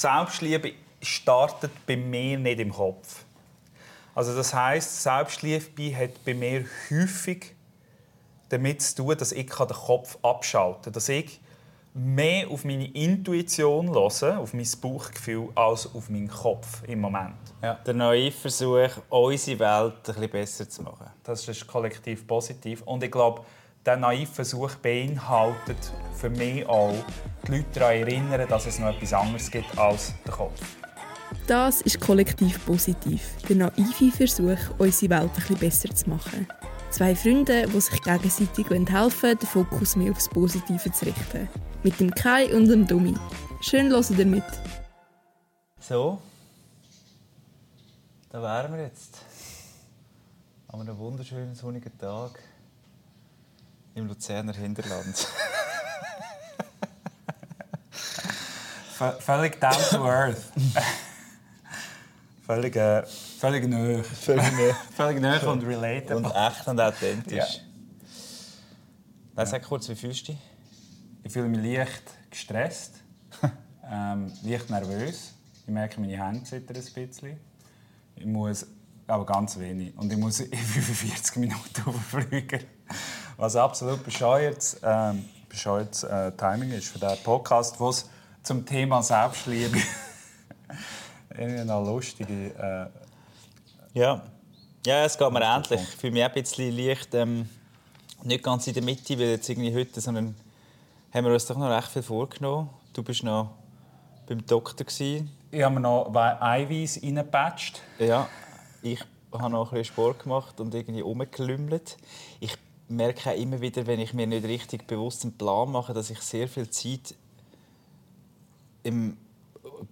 Selbstliebe startet bei mir nicht im Kopf. Also das heißt, Selbstliebe hat bei mir häufig damit zu tun, dass ich den Kopf abschalten kann. Dass ich mehr auf meine Intuition höre, auf mein Bauchgefühl, als auf meinen Kopf im Moment. Ja. Der neue Versuch, unsere Welt ein bisschen besser zu machen. Das ist kollektiv positiv. Und ich glaube, der naive Versuch beinhaltet für mich auch, die Leute daran erinnern, dass es noch etwas anderes gibt als der Kopf. Das ist kollektiv positiv. Der naive Versuch, unsere Welt ein bisschen besser zu machen. Zwei Freunde, die sich gegenseitig helfen den Fokus mehr aufs Positive zu richten. Mit dem Kai und dem Dummi. Schön hören ihr mit. So, da wären wir jetzt. An einem wunderschönen sonnigen Tag im Luzerner Hinterland. völlig down to earth. völlig, äh, völlig neu. Völlig neu. völlig neu und relatable. Und echt und authentisch. Ja. Nein, sag kurz, wie fühlst du dich? Ich fühle mich leicht gestresst, ähm, leicht nervös. Ich merke, meine Hände zittern ein bisschen. Ich muss, aber ganz wenig. Und ich muss in 45 Minuten überfliegen. Was absolut bescheuertes, ähm, bescheuertes äh, Timing ist für diesen Podcast, wo es zum Thema Selbstliebe irgendwie noch lustige. Äh, ja. ja, es geht mir ähnlich. Ich fühle mich ein bisschen leicht, ähm, nicht ganz in der Mitte, weil jetzt irgendwie heute, sondern haben wir uns doch noch recht viel vorgenommen. Du bist noch beim Doktor gewesen. Ich habe mir noch Eiweiß reingepatcht. Ja, ich habe noch ein bisschen Sport gemacht und irgendwie rumgelümmelt. Ich merke auch immer wieder, wenn ich mir nicht richtig bewusst einen Plan mache, dass ich sehr viel Zeit im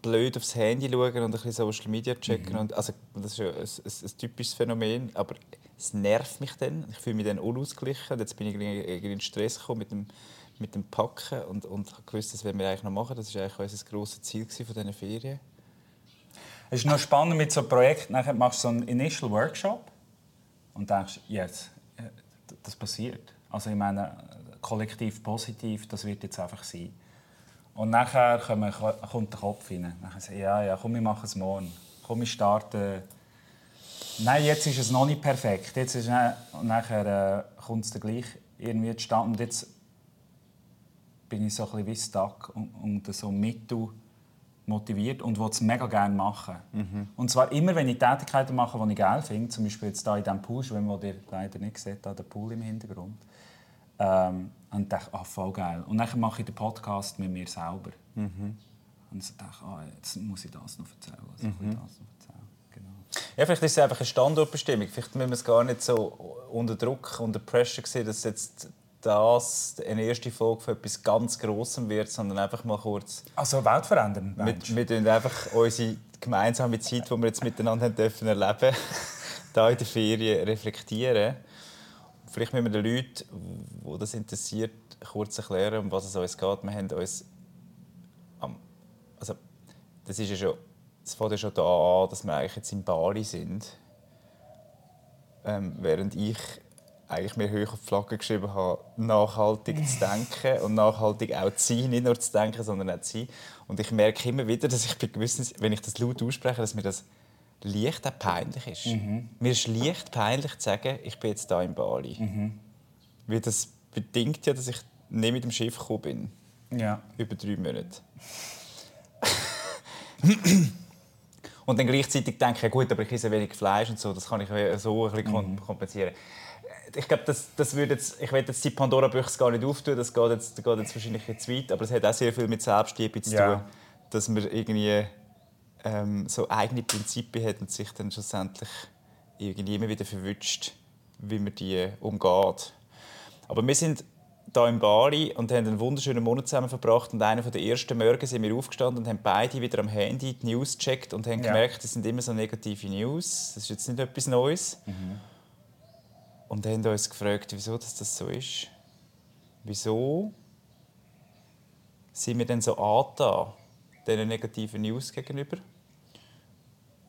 blöd aufs Handy schauen und ein bisschen Social Media checken. Mhm. Und, also, das ist ja ein, ein, ein, typisches Phänomen, aber es nervt mich dann. Ich fühle mich dann unausgeglichen. Jetzt bin ich irgendwie in Stress gekommen mit dem, mit dem Packen und, und gewusst, das werden wir eigentlich noch machen. Das war eigentlich unser grosses Ziel von diesen Ferien. Es ist noch spannend mit so einem Projekt. Nachher machst du so einen Initial Workshop und denkst, jetzt, das passiert. Also ich meine, kollektiv positiv, das wird jetzt einfach sein. Und nachher kommt der Kopf rein. Nachher sagt ja, ja, komm, wir machen es morgen. Komm, wir starten. Nein, jetzt ist es noch nicht perfekt. Jetzt ist, und nachher äh, kommt es dann gleich irgendwie zustande. Und jetzt bin ich so ein bisschen wie stuck und, und so mittel motiviert und will es mega gerne machen. Mhm. Und zwar immer, wenn ich Tätigkeiten mache, die ich geil finde, zum Beispiel jetzt hier in diesem Pool, wenn man ihr leider nicht sieht, da der Pool im Hintergrund, ähm, und dachte, ah, voll geil. Und dann mache ich den Podcast mit mir selber. Mhm. Und so dachte, ah, jetzt muss ich das noch erzählen. Also mhm. das noch erzählen. Genau. Ja, vielleicht ist es einfach eine Standortbestimmung. Vielleicht müssen wir es gar nicht so unter Druck, unter Pressure sehen, dass jetzt das eine erste Folge für etwas ganz Grossem wird, sondern einfach mal kurz... Also weltverändern? Wir, wir einfach unsere gemeinsame Zeit, die wir jetzt miteinander haben dürfen erleben, da in der Ferien reflektieren. Vielleicht müssen wir den Leuten, die das interessiert, kurz erklären, um was es uns geht. Wir haben uns... Also, das ist ja schon... Es fängt ja schon da an, dass wir eigentlich jetzt in Bali sind. Ähm, während ich eigentlich mir hoch auf die Flagge geschrieben habe, nachhaltig zu denken und nachhaltig auch zu sein, nicht nur zu denken, sondern auch zu sein. Und ich merke immer wieder, dass ich bei gewissen, wenn ich das laut ausspreche, dass mir das leicht auch peinlich ist. Mhm. Mir ist leicht peinlich zu sagen, ich bin jetzt da in Bali. Mhm. Weil das bedingt ja, dass ich nicht mit dem Schiff gekommen bin. Ja. Über drei Monate. und dann gleichzeitig denke ich, gut, aber ich esse wenig Fleisch und so, das kann ich so ein bisschen mhm. kompensieren. Ich glaube, das, das würde jetzt, ich will jetzt die Pandora-Büchse gar nicht auftun, das geht jetzt, geht jetzt wahrscheinlich zu weit, aber es hat auch sehr viel mit Selbstliebe zu tun, dass man irgendwie ähm, so eigene Prinzipien hat und sich dann schlussendlich irgendwie immer wieder verwünscht, wie man die umgeht. Aber wir sind da in Bali und haben einen wunderschönen Monat zusammen verbracht. Und einer der ersten Morgen sind wir aufgestanden und haben beide wieder am Handy die News gecheckt und haben ja. gemerkt, das sind immer so negative News. Das ist jetzt nicht etwas Neues. Mhm. Und haben uns gefragt, wieso das so ist. Wieso sind wir denn so angetan, diesen negativen News gegenüber?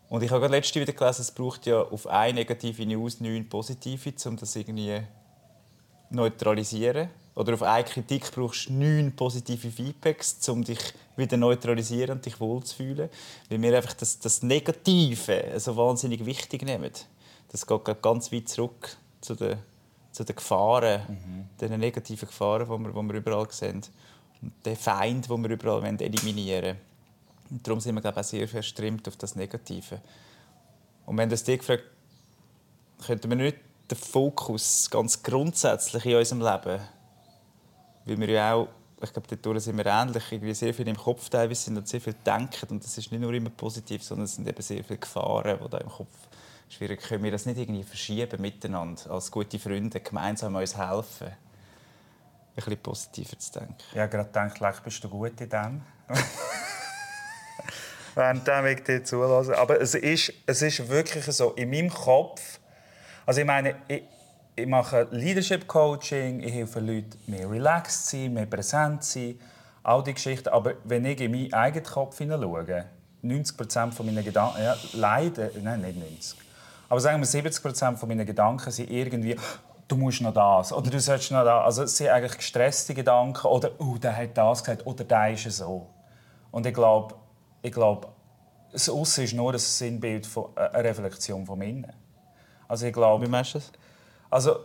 Und ich habe gerade letzte wieder gelesen, es braucht ja auf eine negative News neun positive, um das irgendwie neutralisieren. oder auf eine Kritik brauchst du neun positive Feedbacks, um dich wieder neutralisieren und dich wohlzufühlen. Weil wir einfach das, das Negative so wahnsinnig wichtig nehmen. Das geht ganz weit zurück zu den, zu den Gefahren, mhm. den negativen Gefahren, die wir, die wir überall sehen. Und den Feind, den wir überall eliminieren wollen. Und darum sind wir glaube ich, auch sehr verstrimmt auf das Negative. Und wenn das dich gefragt, könnten wir nicht den Fokus ganz grundsätzlich in unserem Leben, weil wir ja auch, ich glaube, dort sind wir ähnlich, irgendwie sehr viel im Kopf teilweise sind und sehr viel denken und das ist nicht nur immer positiv, sondern es sind eben sehr viele Gefahren, die da im Kopf schwierig können wir das nicht irgendwie verschieben miteinander als gute Freunde gemeinsam uns helfen ein bisschen positiver zu denken. Ja, gerade gedacht, vielleicht bist du gut in dem. Während ich dir zulasse. Aber es ist, es ist wirklich so, in meinem Kopf, also ich meine, ich, ich mache Leadership Coaching, ich helfe Leuten, mehr relaxed zu sein, mehr präsent zu sein, all diese Geschichten. Aber wenn ich in meinen eigenen Kopf hineinschaue, 90 Prozent meiner Gedanken, ja, leider, nein, nicht 90, aber sagen wir 70 Prozent meiner Gedanken sind irgendwie, du musst noch das oder du sollst noch das. Also es sind eigentlich gestresste Gedanken oder oh, der hat das gesagt oder der ist so. Und ich glaube, ich glaube, das Aussen ist nur ein Sinnbild von äh, eine Reflexion von innen. Also ich glaube, Wie meinst du das? Also,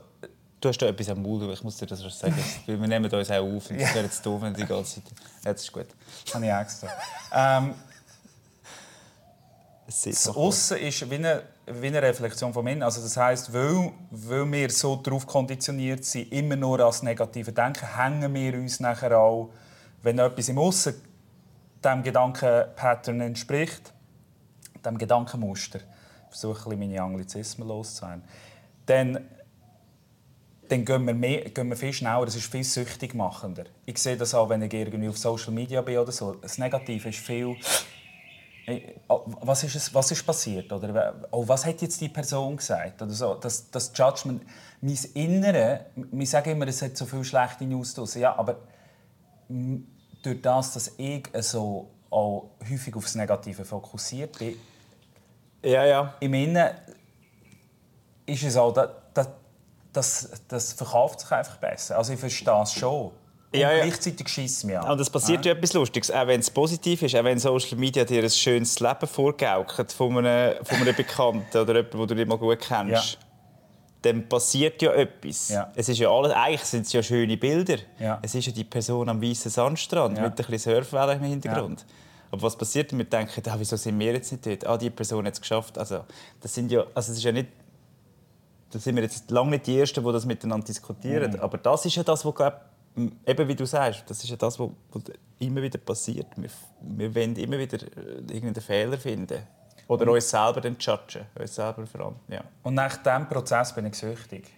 du hast da etwas am Mund, ich muss dir das sagen. Weil wir nehmen uns auch auf und das wäre jetzt doof, wenn die ganze Zeit... Das ist gut. Habe ich extra. ähm, das Aussen ist wie eine, wie eine Reflexion von innen. Also das heisst, weil, weil wir so darauf konditioniert sind, immer nur als negative Denken, hängen wir uns nachher auch, wenn etwas im Aussen dem Gedankenpattern entspricht, dem Gedankenmuster, ich versuche ein meine Anglizismen loszuwerden, dann, dann gehen, wir mehr, gehen wir viel schneller, das ist viel süchtig machender. Ich sehe das auch, wenn ich irgendwie auf Social Media bin oder so. Das Negative ist viel was ist, es, was ist passiert? Oder oh, was hat jetzt die Person gesagt? Oder so. das, das Judgment, mein Innere, wir sagen immer, es hat so viele schlechte News draussen. Ja, aber durch das, dass ich so auch häufig aufs Negative fokussiert bin, ja, ja. im Innen ist es auch, das, das, das verkauft sich einfach besser. Also ich verstehe es schon. Ja, ja. gleichzeitig schießt mich an. Und es passiert ja. ja etwas Lustiges. Auch wenn es positiv ist, auch wenn Social Media dir ein schönes Leben vorgaukelt von einem, von einem Bekannten oder jemandem, den du nicht mal gut kennst. Ja dann passiert ja etwas. Ja. Es ist ja alles, eigentlich sind es ja schöne Bilder. Es ist ja die Person am weißen Sandstrand mit ein bisschen Surfwellen im Hintergrund. Aber was passiert, wenn wir denken, ah, wieso sind wir jetzt nicht dort? Ah, die Person hat es geschafft. Also, das sind ja, also es ist ja nicht, da sind wir jetzt lange nicht die Ersten, die das miteinander diskutieren. Mhm. Aber das ist ja das, was glaub, eben wie du sagst, das ist ja das, was, immer wieder passiert. Wir, wir wollen immer wieder äh, irgendeinen Fehler finden. Oder und, uns selber dann judgen, uns selber ja. Und nach diesem Prozess bin ich süchtig.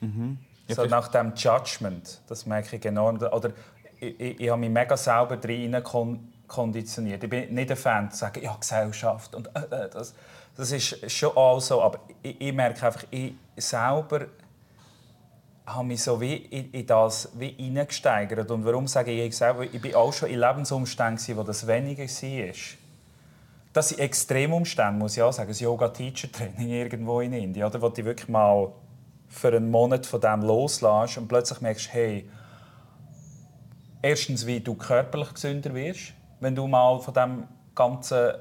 Mhm. Ja, so nach dem Judgment, das merke ich enorm. Oder ich, ich, ich habe mich mega selber drin konditioniert. Ich bin nicht ein Fan, zu sagen, ja, Gesellschaft und äh, äh, das, das ist schon auch so. Aber ich, ich merke einfach, ich selber habe mich so wie in, in das wie hineingesteigert. Und warum sage ich, ich selber, ich bin auch schon in Lebensumständen, wo das weniger war. Das sind Extremumstände, muss ich auch sagen. Das Yoga-Teacher-Training irgendwo in Indien, oder, wo du wirklich mal für einen Monat von dem loslässt und plötzlich merkst, hey, erstens, wie du körperlich gesünder wirst, wenn du mal von dem ganzen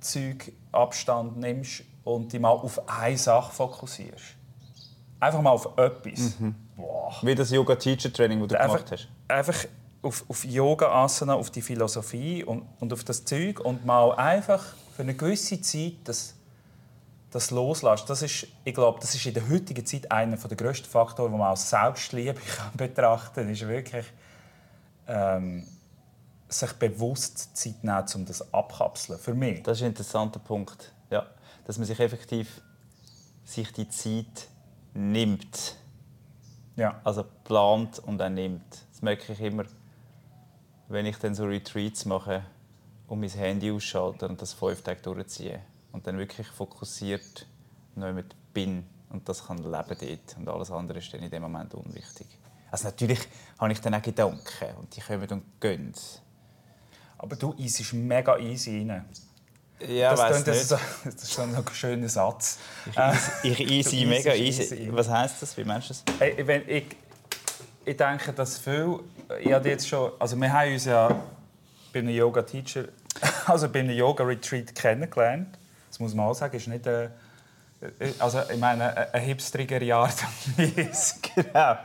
Zeug Abstand nimmst und dich mal auf eine Sache fokussierst. Einfach mal auf etwas. Mhm. Wie das Yoga-Teacher-Training, das du einfach, gemacht hast. Einfach auf, auf Yoga-Asana, auf die Philosophie und, und auf das Zeug und mal einfach für eine gewisse Zeit das, das loslässt. Das ist, ich glaube, das ist in der heutigen Zeit einer der grössten Faktoren, die man als Selbstliebe kann betrachten kann, ist wirklich ähm, sich bewusst Zeit nehmen, um das abkapseln. Für mich. Das ist ein interessanter Punkt. Ja. Dass man sich effektiv sich die Zeit nimmt. Ja. Also plant und dann nimmt. Das merke ich immer wenn ich dann so Retreats mache und mein Handy ausschalte und das fünf Tage durchziehe und dann wirklich fokussiert mit bin und das kann leben dort und alles andere ist dann in dem Moment unwichtig. Also natürlich habe ich dann auch Gedanken und die kommen und gehen. Aber du easest mega easy rein. Ja, das, weiss das, das ist so ein schöner Satz. Ich, ich easy, mega easy. easy. Was heisst das? Wie meinst du das? Hey, wenn ich ich denke, dass viel, ich habe jetzt schon, also wir haben uns ja bei einem Yoga-Teacher, also bei einem Yoga-Retreat kennengelernt. Das muss man auch sagen, ist nicht äh, also ich meine, ein hipstriger Art und Weise. genau.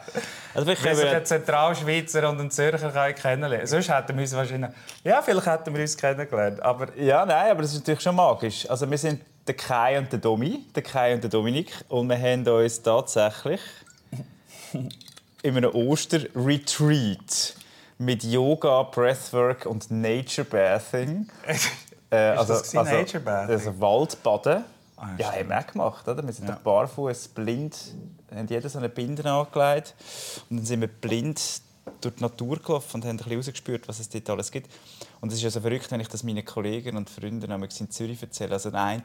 Also ich Wie sich ein Zentralschweizer und ein Zürcher kennenlernen Sonst hätten wir uns wahrscheinlich... Ja, vielleicht hätten wir uns kennengelernt, aber... Ja, nein, aber das ist natürlich schon magisch. Also wir sind der Kai und der Domi, der Kai und der Dominik, und wir haben uns tatsächlich in einem Oster-Retreat mit Yoga, Breathwork und Nature Bathing. äh, also, das also, Nature Bathing? Also Waldbaden. Ah, ja, haben wir auch gemacht. Oder? Wir sind ja. barfuß, blind, haben jeder so eine Binde angelegt. Und dann sind wir blind durch die Natur gelaufen und haben ein bisschen rausgespürt, was es dort alles gibt. Und es ist ja so verrückt, wenn ich das meinen Kollegen und Freunden in Zürich erzähle. Also eine,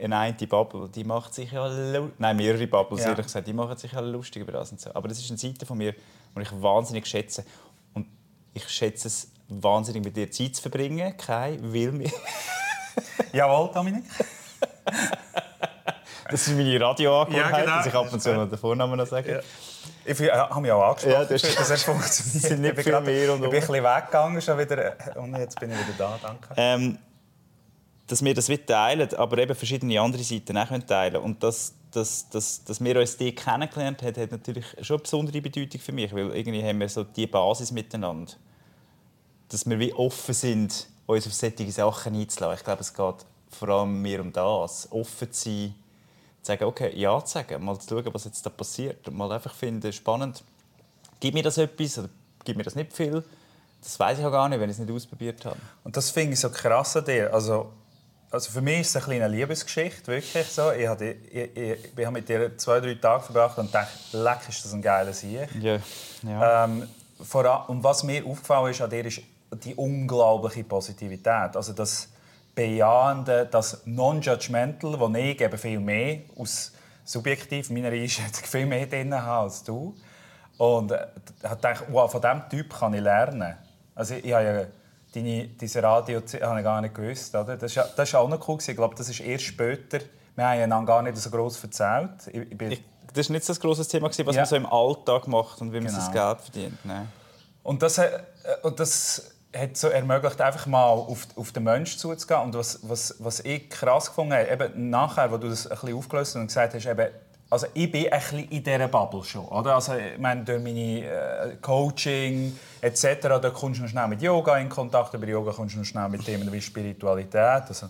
eine, eine Bubble, die macht sich ja Nein, mehrere Bubbles, ja. ehrlich gesagt, die machen sich ja lustig über das und so. Aber das ist eine Seite von mir, die ich wahnsinnig schätze. Und ich schätze es wahnsinnig, mit dir Zeit zu verbringen. Kai will mir. Jawohl, Dominik. Das ist meine Radioangewohnheit, ja, genau. dass ich ab und zu noch den Vornamen noch sage. Ja. Ich äh, habe mich auch angesprochen, ja, das, das hat funktioniert. sind nicht ich bin, mehr und ich bin ein bisschen weggegangen schon wieder, und jetzt bin ich wieder da, danke. Ähm, dass wir das teilen, aber eben verschiedene andere Seiten auch teilen Und dass, dass, dass, dass wir uns die kennengelernt haben, hat natürlich schon eine besondere Bedeutung für mich, weil irgendwie haben wir so die Basis miteinander. Dass wir wie offen sind, uns auf solche Sachen einzulassen. Ich glaube, es geht vor allem mir um das, offen zu sein, zu sagen, okay, ja zu sagen, mal zu schauen, was jetzt da passiert und mal einfach finden, spannend, gibt mir das etwas oder gibt mir das nicht viel? Das weiß ich auch gar nicht, wenn ich es nicht ausprobiert habe. Und das finde ich so krass an dir. Also, also für mich ist es eine kleine Liebesgeschichte, wirklich so. Ich habe, ich, ich, ich habe mit dir zwei, drei Tage verbracht und dachte, leck, ist das ein geiler Sieg. Ja. ja. Ähm, vor, und was mir aufgefallen ist an dir, ist die unglaubliche Positivität. Also das, Bejahende, das Non-Judgmental, das ich eben viel mehr aus subjektiv meiner Einschätzung viel mehr drin habe als du. Und äh, habe gedacht, wow, von diesem Typ kann ich lernen. Also ich, ich habe ja deine, diese Radio habe ich gar nicht gewusst. Oder? Das, ist, das ist auch noch cool. Ich glaube, das ist erst später. Wir haben einander gar nicht so groß erzählt. Ich, ich ich, das war nicht so ein grosses Thema, was ja. man so im Alltag macht und wie man genau. sein Geld verdient. Nein. Und das, äh, und das hat so ermöglicht, einfach mal auf, auf den Menschen zuzugehen. Und was, was, was ich krass gefunden habe, eben nachher, wo du das ein bisschen aufgelöst hast und gesagt hast, eben, also ich bin ein bisschen in dieser Bubble schon. Oder? Also, ich meine, durch meine äh, Coaching etc., da kommst du noch schnell mit Yoga in Kontakt. Über Yoga kommst du noch schnell mit Themen wie Spiritualität. Also,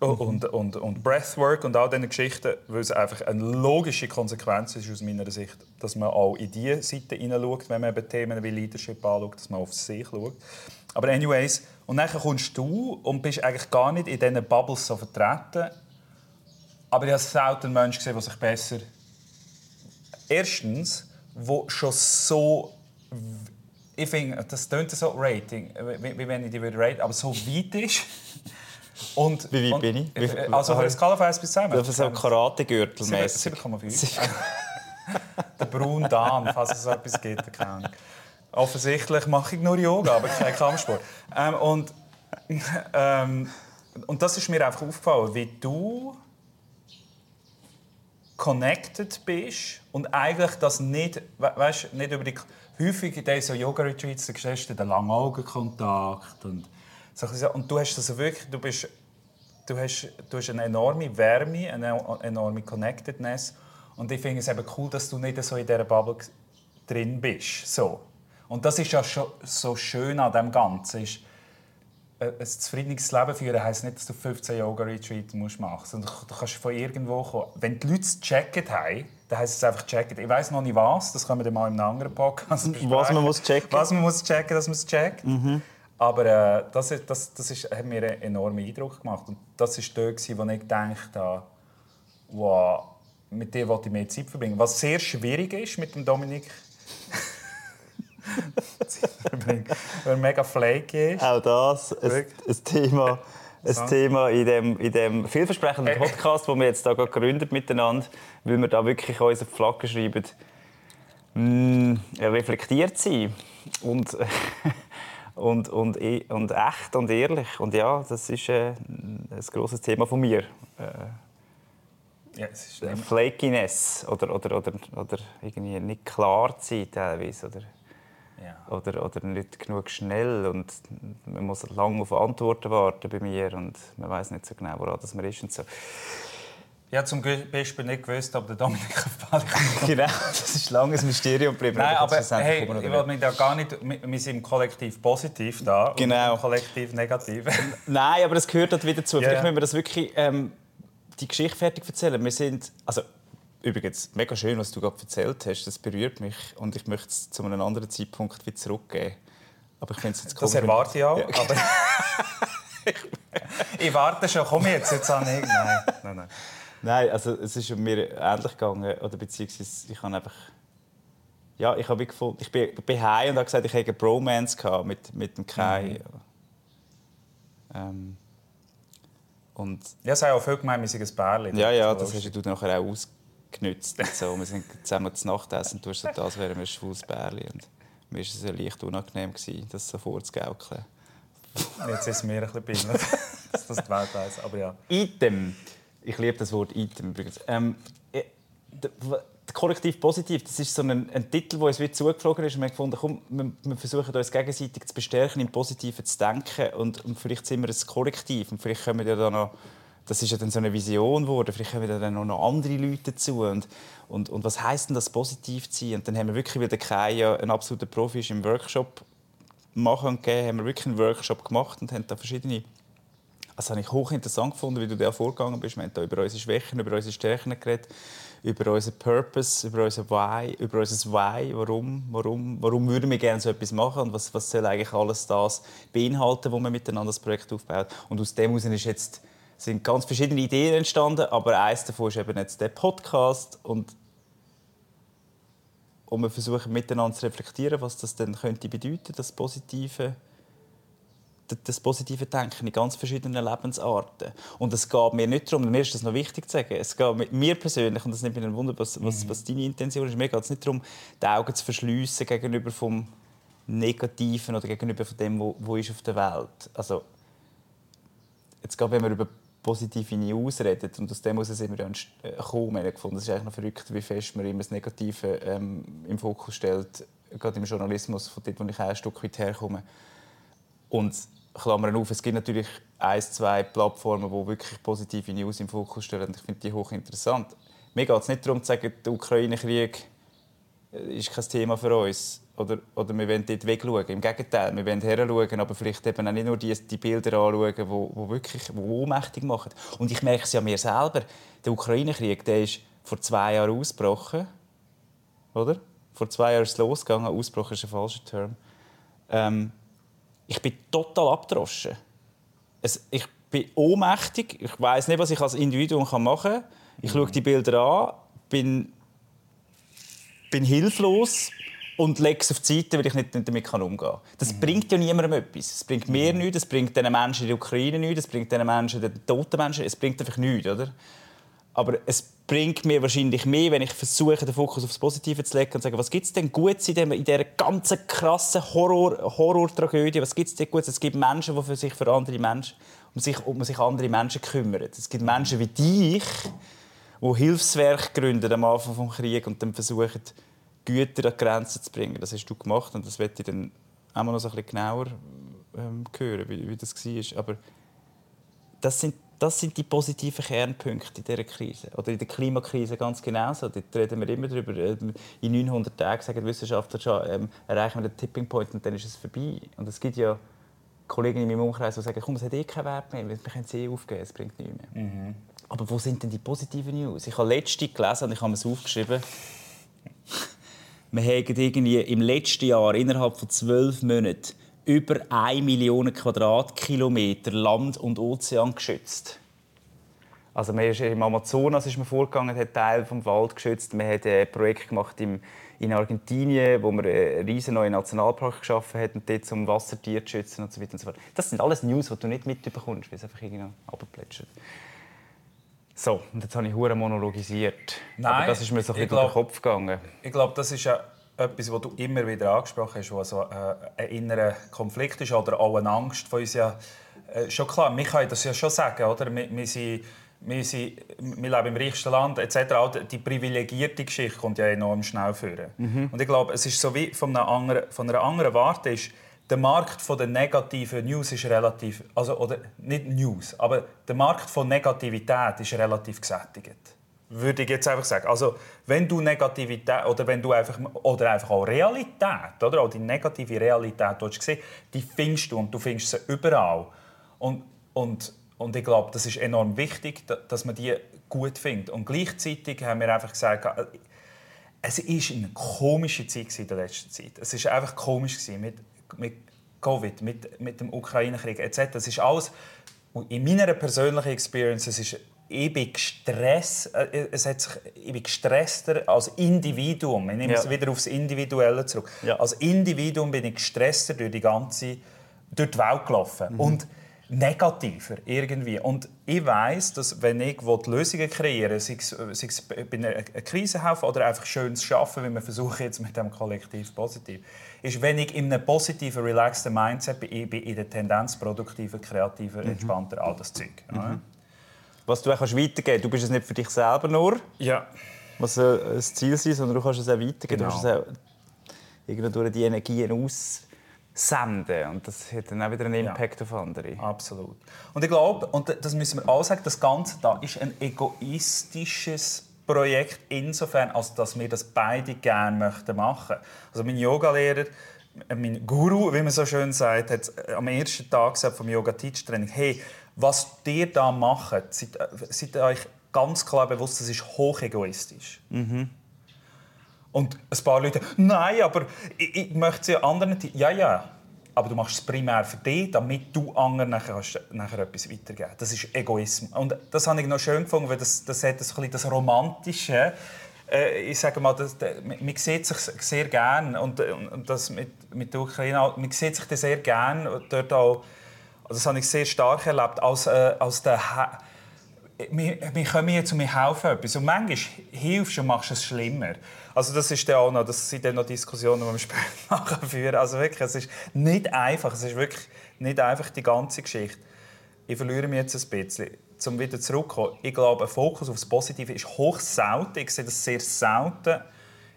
und, und, und Breathwork und all diese Geschichten, weil es einfach eine logische Konsequenz ist aus meiner Sicht, dass man auch in diese Seite hineinschaut, wenn man eben Themen wie Leadership anschaut, dass man auf sich schaut. Aber anyways, und dann kommst du und bist eigentlich gar nicht in diesen Bubbles so vertreten. Aber ich habe selten Menschen gesehen, die sich besser... Erstens, wo schon so... Ich finde, das klingt so Rating, wie, wenn ich die raten, aber so weit ist... Und, Wie weit und, bin ich? Wie, also eine Skala von 1 bis 10? Das ist so Karate-Gürtel 7,5. der Braun Dan, falls es so etwas gibt. Keine Offensichtlich mache ich nur Yoga, aber kein Kampfsport. Ähm, und, ähm, und das ist mir einfach aufgefallen, wie du connected bist und eigentlich das nicht, weißt, nicht über die häufig in diesen Yoga-Retreats, da siehst du den langen Augenkontakt und und du hast das wirklich, du bist, du hast, du hast eine enorme Wärme, eine enorme Connectedness. Und ich finde es eben cool, dass du nicht so in dieser Bubble drin bist. So. Und das ist ja schon so schön an dem Ganzen. Ist, äh, ein zufriedenes Leben führen heisst nicht, dass du 15 Yoga Retreats musst machen musst. Du kannst von irgendwo kommen. Wenn die Leute es checken haben, dann heisst es einfach checken. Ich weiß noch nicht was, das können wir dann mal in einem anderen Podcast besprechen. Was man muss checken. Was man muss checken, dass man es checkt. Mhm. Aber äh, das, das, das ist, hat mir einen enormen Eindruck gemacht. Und das war dort, wo ich gedacht habe, wow, mit dir wollte ich mehr Zeit verbringen. Was sehr schwierig ist mit dem Dominik. weil er mega flaky ist. Auch das ein, ein Thema. Ein Thema in dem, in dem vielversprechenden Podcast, den wir jetzt da gegründet miteinander, weil wir da wirklich uns auf die Flagge schreiben, mm, reflektiert sein. Und und, und, e, und echt und ehrlich. Und ja, das ist äh, ein großes Thema von mir. Äh. Ja, es ist Flakiness oder, oder, oder, oder irgendwie nicht klar sein teilweise. Oder, ja. oder, oder nicht genug schnell und man muss lange auf Antworten warten bei mir und man weiß nicht so genau, woran das man ist und so. Ich habe zum Beispiel nicht gewusst, ob der Dominik Fall genau, das ist lange ein Mysterium geblieben. Nein, aber hey, ich kommen wir will mich da gar nicht... Wir sind im Kollektiv positiv da Genau. und im Kollektiv negativ. Nein, aber es gehört dort wieder zu. Ja, Vielleicht müssen wir das wirklich ähm, die Geschichte fertig erzählen. Wir sind, also übrigens mega schön, was du gerade erzählt hast. Das berührt mich und ich möchte es zu einem anderen Zeitpunkt wieder zurückgeben. Aber ich finde es jetzt Das komisch, wenn- erwarte ich auch. Ja. Ich warte schon. Komm jetzt, jetzt an ich. Nein, nein, nein. Also es ist mir ähnlich gegangen oder beziehungsweise ich habe einfach ja, ich habe gefunden, ich bin, bin heim und habe gesagt, ich hätte eine Bromance gehabt mit, mit dem Kai. Ähm, und Ja, es haben auch viel gemeint, wir sind ein Pärchen. Ja, ja, das hast du nachher auch ausgenützt. So. Wir sind zusammen zu Nacht essen und du hast so das wären wir ein schwules Bärli. Und mir war es ja leicht unangenehm, gewesen, das so vorzugaukeln. Jetzt ist es mir ein bisschen peinlich, dass das die Welt weiss. Aber ja. Item. Ich liebe das Wort Item übrigens. Ähm, äh, Kollektiv positiv, das ist so ein, ein Titel, der uns wieder zugeflogen ist. Wir haben gefunden, komm, wir, wir versuchen uns gegenseitig zu bestärken, im Positiven zu denken. Und, und vielleicht sind wir ein Kollektiv. Und vielleicht kommen ja da noch, das ist ja dann so eine Vision geworden, vielleicht kommen dann noch, noch andere Leute dazu. Und, und, und was heisst denn das, positiv zu sein? Und dann haben wir wirklich, weil der Kai ja ein absoluter Profi ist im Workshop machen und geben, haben wir wirklich einen Workshop gemacht und haben da verschiedene das habe ich hochinteressant gefunden, wie du da vorgegangen bist. Wir haben da über unsere Schwächen, über unsere Stärken geredet, über unseren Purpose, über unser Why, über unser Why, warum, warum, warum würden wir gerne so etwas machen und was, was soll eigentlich alles das beinhalten, wo man miteinander das Projekt aufbaut. Und aus dem heraus ist jetzt, sind ganz verschiedene Ideen entstanden, aber eines davon ist eben jetzt der Podcast und und wir versuchen miteinander zu reflektieren, was das denn könnte bedeuten, das Positive das positive Denken in ganz verschiedenen Lebensarten. Und es geht mir nicht darum, mir ist das noch wichtig zu sagen, es geht mir persönlich, und das nimmt mich ein Wunder, was, was, was deine Intention ist, mir geht es nicht darum, die Augen zu verschliessen gegenüber vom Negativen oder gegenüber von dem, wo, wo ist auf der Welt. Also, jetzt gerade wenn wir über positive News reden, und aus dem heraus sind wir ja äh, gekommen, haben gefunden, es ist eigentlich noch verrückt, wie fest man immer das Negative ähm, im Fokus stellt, gerade im Journalismus, von dort, wo ich auch ein Stück weit herkomme. Und Klammern auf, es gibt natürlich ein, zwei Plattformen, die wirklich positive News im Fokus stellen. Ich finde die hochinteressant. Mir geht es nicht darum zu sagen, der Ukraine-Krieg ist kein Thema für uns. Oder, oder wir wollen dort wegschauen. Im Gegenteil, wir wollen heranschauen, aber vielleicht eben auch nicht nur die, die Bilder anschauen, die wo, wo wirklich wo ohnmächtig machen. Und ich merke es ja mir selber. Der Ukraine-Krieg ist vor zwei Jahren ausgebrochen. Oder? Vor zwei Jahren ist es losgegangen. Ausbruch ist ein falscher Term. Ähm, ich bin total abgedroschen. Es, ich bin ohnmächtig. Ich weiß nicht, was ich als Individuum machen kann. Ich schaue die Bilder an, bin, bin hilflos und lege es auf die Seite, weil ich nicht damit umgehen kann. Das bringt ja niemandem etwas. Es bringt mir nichts, es bringt den Menschen in der Ukraine nichts, es bringt den Menschen, den toten Menschen, es bringt einfach nichts. Oder? Aber es bringt mir wahrscheinlich mehr, wenn ich versuche, den Fokus aufs Positive zu legen und zu sagen, was gibt es denn Gutes in, dieser ganzen krassen Horror, Horror-Tragödie? Was gibt es denn Gutes? Es gibt Menschen, die sich für andere Menschen, um sich, um sich andere Menschen kümmern. Es gibt Menschen wie dich, die Hilfswerke gründen am Anfang des Krieges und dann versuchen, Güter an die Grenzen zu bringen. Das hast du gemacht und das werde ich dann auch noch so ein bisschen genauer ähm, hören, wie, wie das war. Aber das sind das sind die positiven Kernpunkte in dieser Krise. Oder in der Klimakrise ganz genauso. Dort reden wir immer darüber. In 900 Tagen sagen die Wissenschaftler schon, ähm, erreichen wir den Tipping Point und dann ist es vorbei. Und es gibt ja Kollegen in meinem Umkreis, die sagen, komm, es hat eh keinen Wert mehr, wir können es eh aufgeben, es bringt nichts mehr. Mhm. Aber wo sind denn die positiven News? Ich habe letzte gelesen und ich habe es aufgeschrieben. wir haben irgendwie im letzten Jahr innerhalb von zwölf Monaten über 1 Million Quadratkilometer Land und Ozean geschützt. Also man ist im Amazonas ist man vorgegangen, hat Teil vom Wald geschützt. Man hat ein Projekt gemacht im, in Argentinien, wo man einen riesen neuen Nationalpark geschaffen hat und dort zum Wassertier zu schützen und so weiter und so fort. Das sind alles News, die du nicht mitbekommst, weil es einfach irgendwie abplätschert. So, und jetzt habe ich hure monologisiert. Nein, Aber das ist mir so ein bisschen durch den Kopf gegangen. Ich glaube, das ist ja etwas, was du immer wieder angesprochen hast, was so äh, ein innerer Konflikt ist oder auch eine Angst von uns. Ja, äh, schon klar, wir können das ja schon sagen, oder? Wir, wir sind wir, sind, wir leben im reichsten Land etc. Auch die privilegierte Geschichte kommt ja enorm schnell führen. Mhm. Und ich glaube, es ist so wie von einer anderen, von einer anderen Warte ist, der Markt von der negativen News ist relativ, also oder nicht News, aber der Markt von Negativität ist relativ gesättigt. Würde ich jetzt einfach sagen. Also wenn du Negativität oder wenn du einfach oder einfach auch Realität oder auch die negative Realität sehen, die findest du und du findest sie überall. Und, und und ich glaube, das ist enorm wichtig, dass man die gut findet. Und gleichzeitig haben wir einfach gesagt, äh, es war eine komische Zeit in der letzten Zeit. Es war einfach komisch mit, mit Covid, mit, mit dem Ukraine-Krieg etc. Es ist alles, in meiner persönlichen Experience, es ist ich bin gestresst, äh, es hat sich, ich bin gestresster als Individuum. Ich nehme ja. es wieder aufs Individuelle zurück. Ja. Als Individuum bin ich gestresster durch die ganze durch die Welt gelaufen. Mhm. Und negativer irgendwie. Und ich weiß, dass wenn ich Lösungen kreieren sei es, sei es bei einer Krise helfen oder einfach schön zu arbeiten, wie wir versuchen jetzt mit dem Kollektiv positiv, ist, wenn ich in einem positiven, relaxten Mindset bin, ich bin in der Tendenz produktiver, kreativer, mhm. entspannter, all das Zeug. Mhm. Was du auch weitergeben kannst, du bist es nicht für dich selber nur, ja. was äh, das Ziel ist, sondern du kannst es auch weitergeben. Genau. Du kannst es auch durch die Energien aus senden. Und das hat dann auch wieder einen Impact ja, auf andere. Absolut. Und ich glaube, und das müssen wir auch sagen, das Ganze da ist ein egoistisches Projekt insofern, als dass wir das beide gerne möchten machen. Also mein Yogalehrer, äh, mein Guru, wie man so schön sagt, hat am ersten Tag gesagt vom Yoga Teach Training, hey, was ihr da macht, seid, seid euch ganz klar bewusst, das ist hochegoistisch. Mhm. Und ein paar Leute, nein, aber ich, ich möchte es ja anderen... Ja, ja, aber du machst es primär für dich, damit du anderen nachher, nachher etwas weitergeben Das ist Egoismus. Und das habe ich noch schön gefunden, weil das, das hat das, das Romantische. Äh, ich sage mal, das, man sieht sich sehr gerne und, und das mit, mit der Ukraine, man sieht sich das sehr gerne dort auch, das habe ich sehr stark erlebt, als, äh, als der wir, wir kommen jetzt und wir helfen etwas. Und manchmal hilfst du und machst es schlimmer. Also das ist auch noch, das sind dann noch Diskussionen, die wir später führen. Also wirklich, es ist nicht einfach. Es ist wirklich nicht einfach die ganze Geschichte. Ich verliere mich jetzt ein bisschen. Um wieder zurückzukommen, ich glaube, ein Fokus auf das Positive ist hoch selten. Ich sehe das sehr selten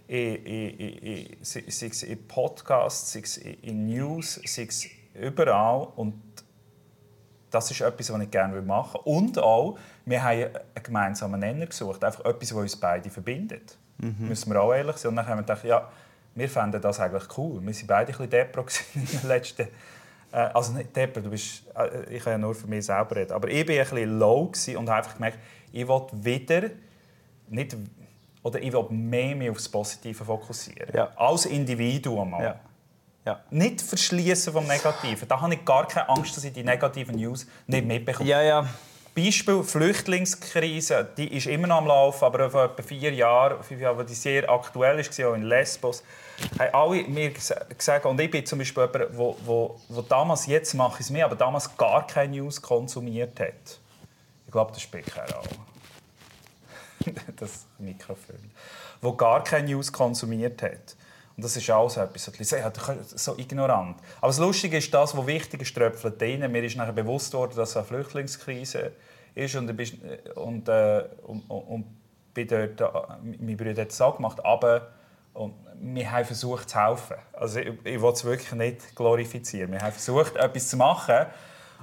sei es in Podcasts, sei es in News, sei es überall. Und das ist etwas, was ich gerne machen will. Und auch, wir haben einen gemeinsamen Nenner gesucht. Einfach etwas, was uns beide verbindet. Mhm. Müssen wir auch ehrlich sein. Und dann haben wir gedacht, ja, wir fänden das eigentlich cool. Wir waren beide ein bisschen depro in den letzten... Äh, also nicht depro, du bist... Äh, ich kann ja nur für mich selber reden. Aber ich war ein bisschen low und habe einfach gemerkt, ich will wieder... Nicht, oder ich will mehr mich auf das Positive fokussieren. Ja. Als Individuum. Ja. Ja. Nicht verschließen vom Negativen. Da habe ich gar keine Angst, dass ich die negativen News nicht mitbekomme. Ja, ja. Beispiel Flüchtlingskrise, die ist immer noch am Laufen, aber vor etwa vier Jahren, fünf Jahren, die sehr aktuell war, auch in Lesbos, haben alle mir gesagt, und ich bin zum Beispiel jemand, wo, wo, wo damals, jetzt mache ich es mehr, aber damals gar keine News konsumiert hat. Ich glaube, das spielt keine Rolle. das Mikrofon. Wo gar keine News konsumiert hat. Und das ist auch so etwas, so ignorant. Aber das Lustige ist, das, was wichtig ist, tröpfelt rein. Mir ist nachher bewusst worden, dass es eine Flüchtlingskrise ist und, und, äh, und, und bin dort, äh, meine Brüder haben es auch gemacht, aber und wir haben versucht zu helfen. Also ich, ich will es wirklich nicht glorifizieren. Wir haben versucht, etwas zu machen.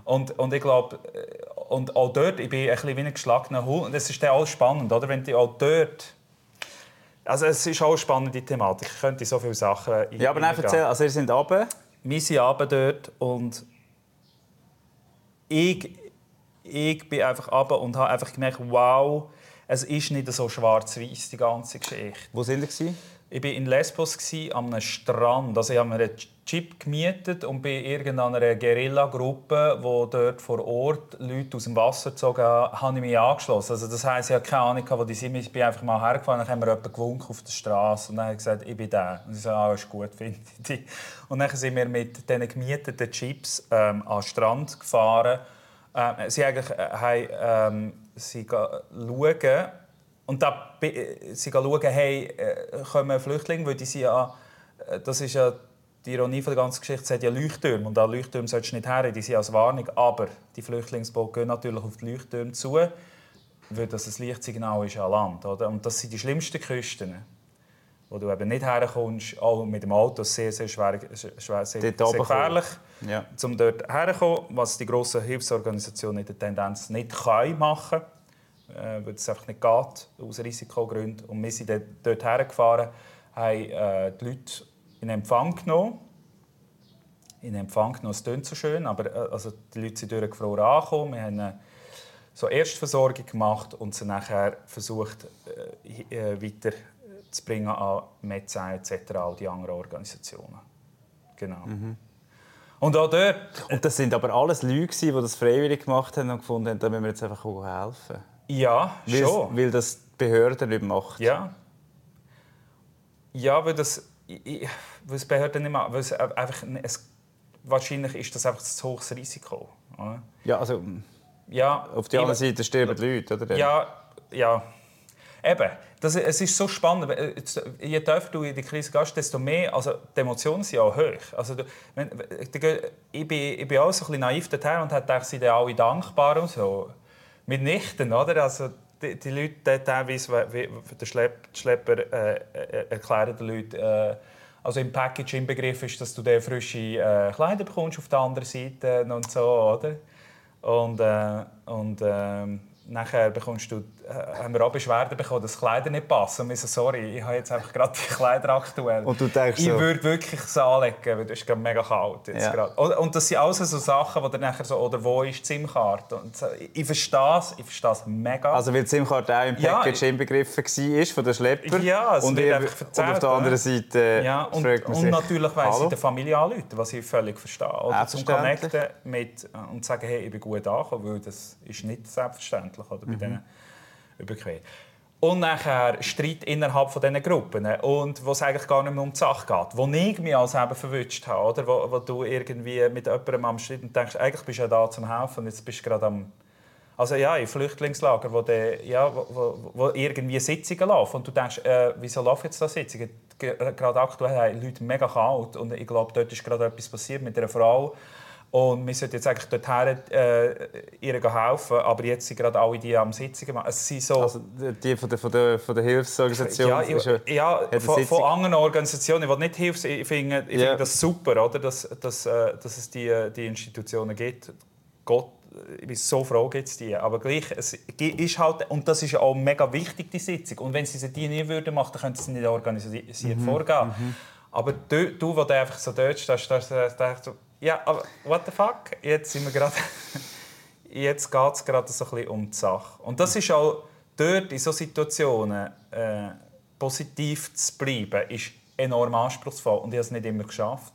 Und, und ich glaube, äh, und auch dort, ich bin ein bisschen wie ein geschlagener Hund. Und es ist dann alles spannend, oder? wenn du auch dort also es ist auch eine spannende Thematik. Ich könnte so viele Sachen... Ja, aber nein, erzähl. Also ihr seid runter? Wir sind runter dort und ich, ich bin einfach runter und habe einfach gemerkt, wow, es ist nicht so schwarz-weiß die ganze Geschichte. Wo sind ihr? Ich war in Lesbos, an einem Strand. Also ich habe mir Jeep gemietet und bei irgendeiner Guerilla-Gruppe, die dort vor Ort Leute aus dem Wasser gezogen haben, habe ich mich angeschlossen. Also das heisst, ich hatte keine Ahnung, wo die sind. Ich bin einfach mal hergefahren, dann haben wir jemanden gewunken auf der Straße und dann habe ich gesagt, ich bin der. Und sie so, ah, ist gut, finde ich. Und dann sind wir mit diesen gemieteten Jeeps ähm, an den Strand gefahren. Ähm, sie eigentlich, äh, ähm, sie schauen, und da sie schauen, hey, äh, kommen Flüchtlinge, weil die sind ja, äh, das ist ja die Ironie von der ganzen Geschichte, es hat ja Leuchttürme und an Leuchttürmen solltest du nicht her, die sind als Warnung, aber die Flüchtlingsboote gehen natürlich auf die Leuchttürme zu. weil das ein Lichtsignal ist an Land. Oder? Und das sind die schlimmsten Küsten, wo du eben nicht herkommst. Auch mit dem Auto sehr, sehr schwer, schwer sehr, sehr gefährlich, ja. um dort herzukommen, was die grossen Hilfsorganisationen in der Tendenz nicht können machen können, äh, weil es einfach nicht geht, aus Risikogründen. Und wir sind dort hergefahren, haben äh, die Leute in Empfang genommen. In Empfang genommen, es klingt so schön, aber äh, also die Leute sind durchgefroren angekommen. Wir haben so Erstversorgung gemacht und sie nachher versucht, äh, äh weiter zu bringen an Metzai etc., all die anderen Organisationen. Genau. Mhm. Und auch dort... Und das sind aber alles Leute, die das freiwillig gemacht haben und gefunden haben, da müssen wir jetzt einfach helfen. Ja, weil, schon. Weil das die Behörde nicht macht. Ja. Ja, weil das... weil es Behörden nicht machen. Weil es einfach, es, wahrscheinlich ist das einfach zu hohes Risiko. Oder? Ja, also... Ja, Auf der anderen Seite sterben die Leute, oder? Ja, ja. Eben, das, es ist so spannend. Je tiefer du in die Krise gehst, desto mehr. Also die Emotionen sind auch hoch. Also, du, wenn, ich, bin, ich bin auch so ein bisschen naiv dorthin und dachte, sie sind alle dankbar und so. Mitnichten, oder? Also, die, die Leute teilweise, wie, der Schlepp, Schlepper äh, äh, erklären den Leuten, äh, also im Package im Begriff ist, dass du frische äh, Kleider bekommst auf der anderen Seite und so, oder? Und, äh, und äh, nachher bekommst du, haben wir auch Beschwerden bekommen, dass die Kleider nicht passen. Und wir so, sorry, ich habe jetzt einfach gerade die Kleider aktuell. Und du denkst ich würde wirklich so anlegen, weil es ist gerade mega kalt jetzt Ja. Und, und das sind alles so Sachen, wo dann nachher so, oder wo ist die SIM-Karte? Und ich verstehe es, ich verstehe es mega. Also weil die SIM-Karte auch im Ja, Package inbegriffen war von den Schlepper. Ja, es und, wird ihr- einfach und erzählt, auf der anderen Seite ja, und, fragt man und sich, natürlich weiss Hallo? ich der Familie anrufen, was ich völlig verstehe. Oder zum. Connecten mit, äh, und sagen, hey, ich bin gut angekommen, weil das ist nicht selbstverständlich oder, bei Mhm. diesen überqueren. Und nachher Streit innerhalb von diesen Gruppen und wo es eigentlich gar nicht mehr um die Sache geht, wo ich mich als eben verwünscht habe, oder? Wo, wo du irgendwie mit jemandem am Streit und denkst, eigentlich bist du ja da zum Helfen jetzt bist du gerade am... Also ja, in Flüchtlingslager, wo, de, ja, wo, wo, wo irgendwie Sitzungen laufen und du denkst, äh, wieso laufen jetzt da Sitzungen? Ge- Gerade aktuell haben Leute mega kalt und ich glaube, dort ist gerade etwas passiert mit einer Frau und wir sollten jetzt eigentlich dorthin äh, ihr helfen, aber jetzt sind gerade alle die am Sitzungen machen. Es sind so... Also die von der, von der, von der Hilfsorganisation. Ja, ich, ja von, von anderen Organisationen, die nicht hilft. Ich finde, ich Ja. finde das super, oder? Dass, dass, äh, dass es die, die Institutionen gibt. Gott, ich bin so froh, gibt es die. Aber gleich, es ist halt, und das ist auch mega wichtig, die Sitzung. Und wenn sie sie die nie würden machen, dann könnten sie nicht organisiert Mhm, vorgehen. Aber du, du, wo du einfach so dort stehst, da denkst du, ja, aber what the fuck? Jetzt sind wir gerade... jetzt geht es gerade so ein um die Sache. Und das ist auch dort in solchen Situationen äh, positiv zu bleiben, ist enorm anspruchsvoll. Und ich habe es nicht immer geschafft.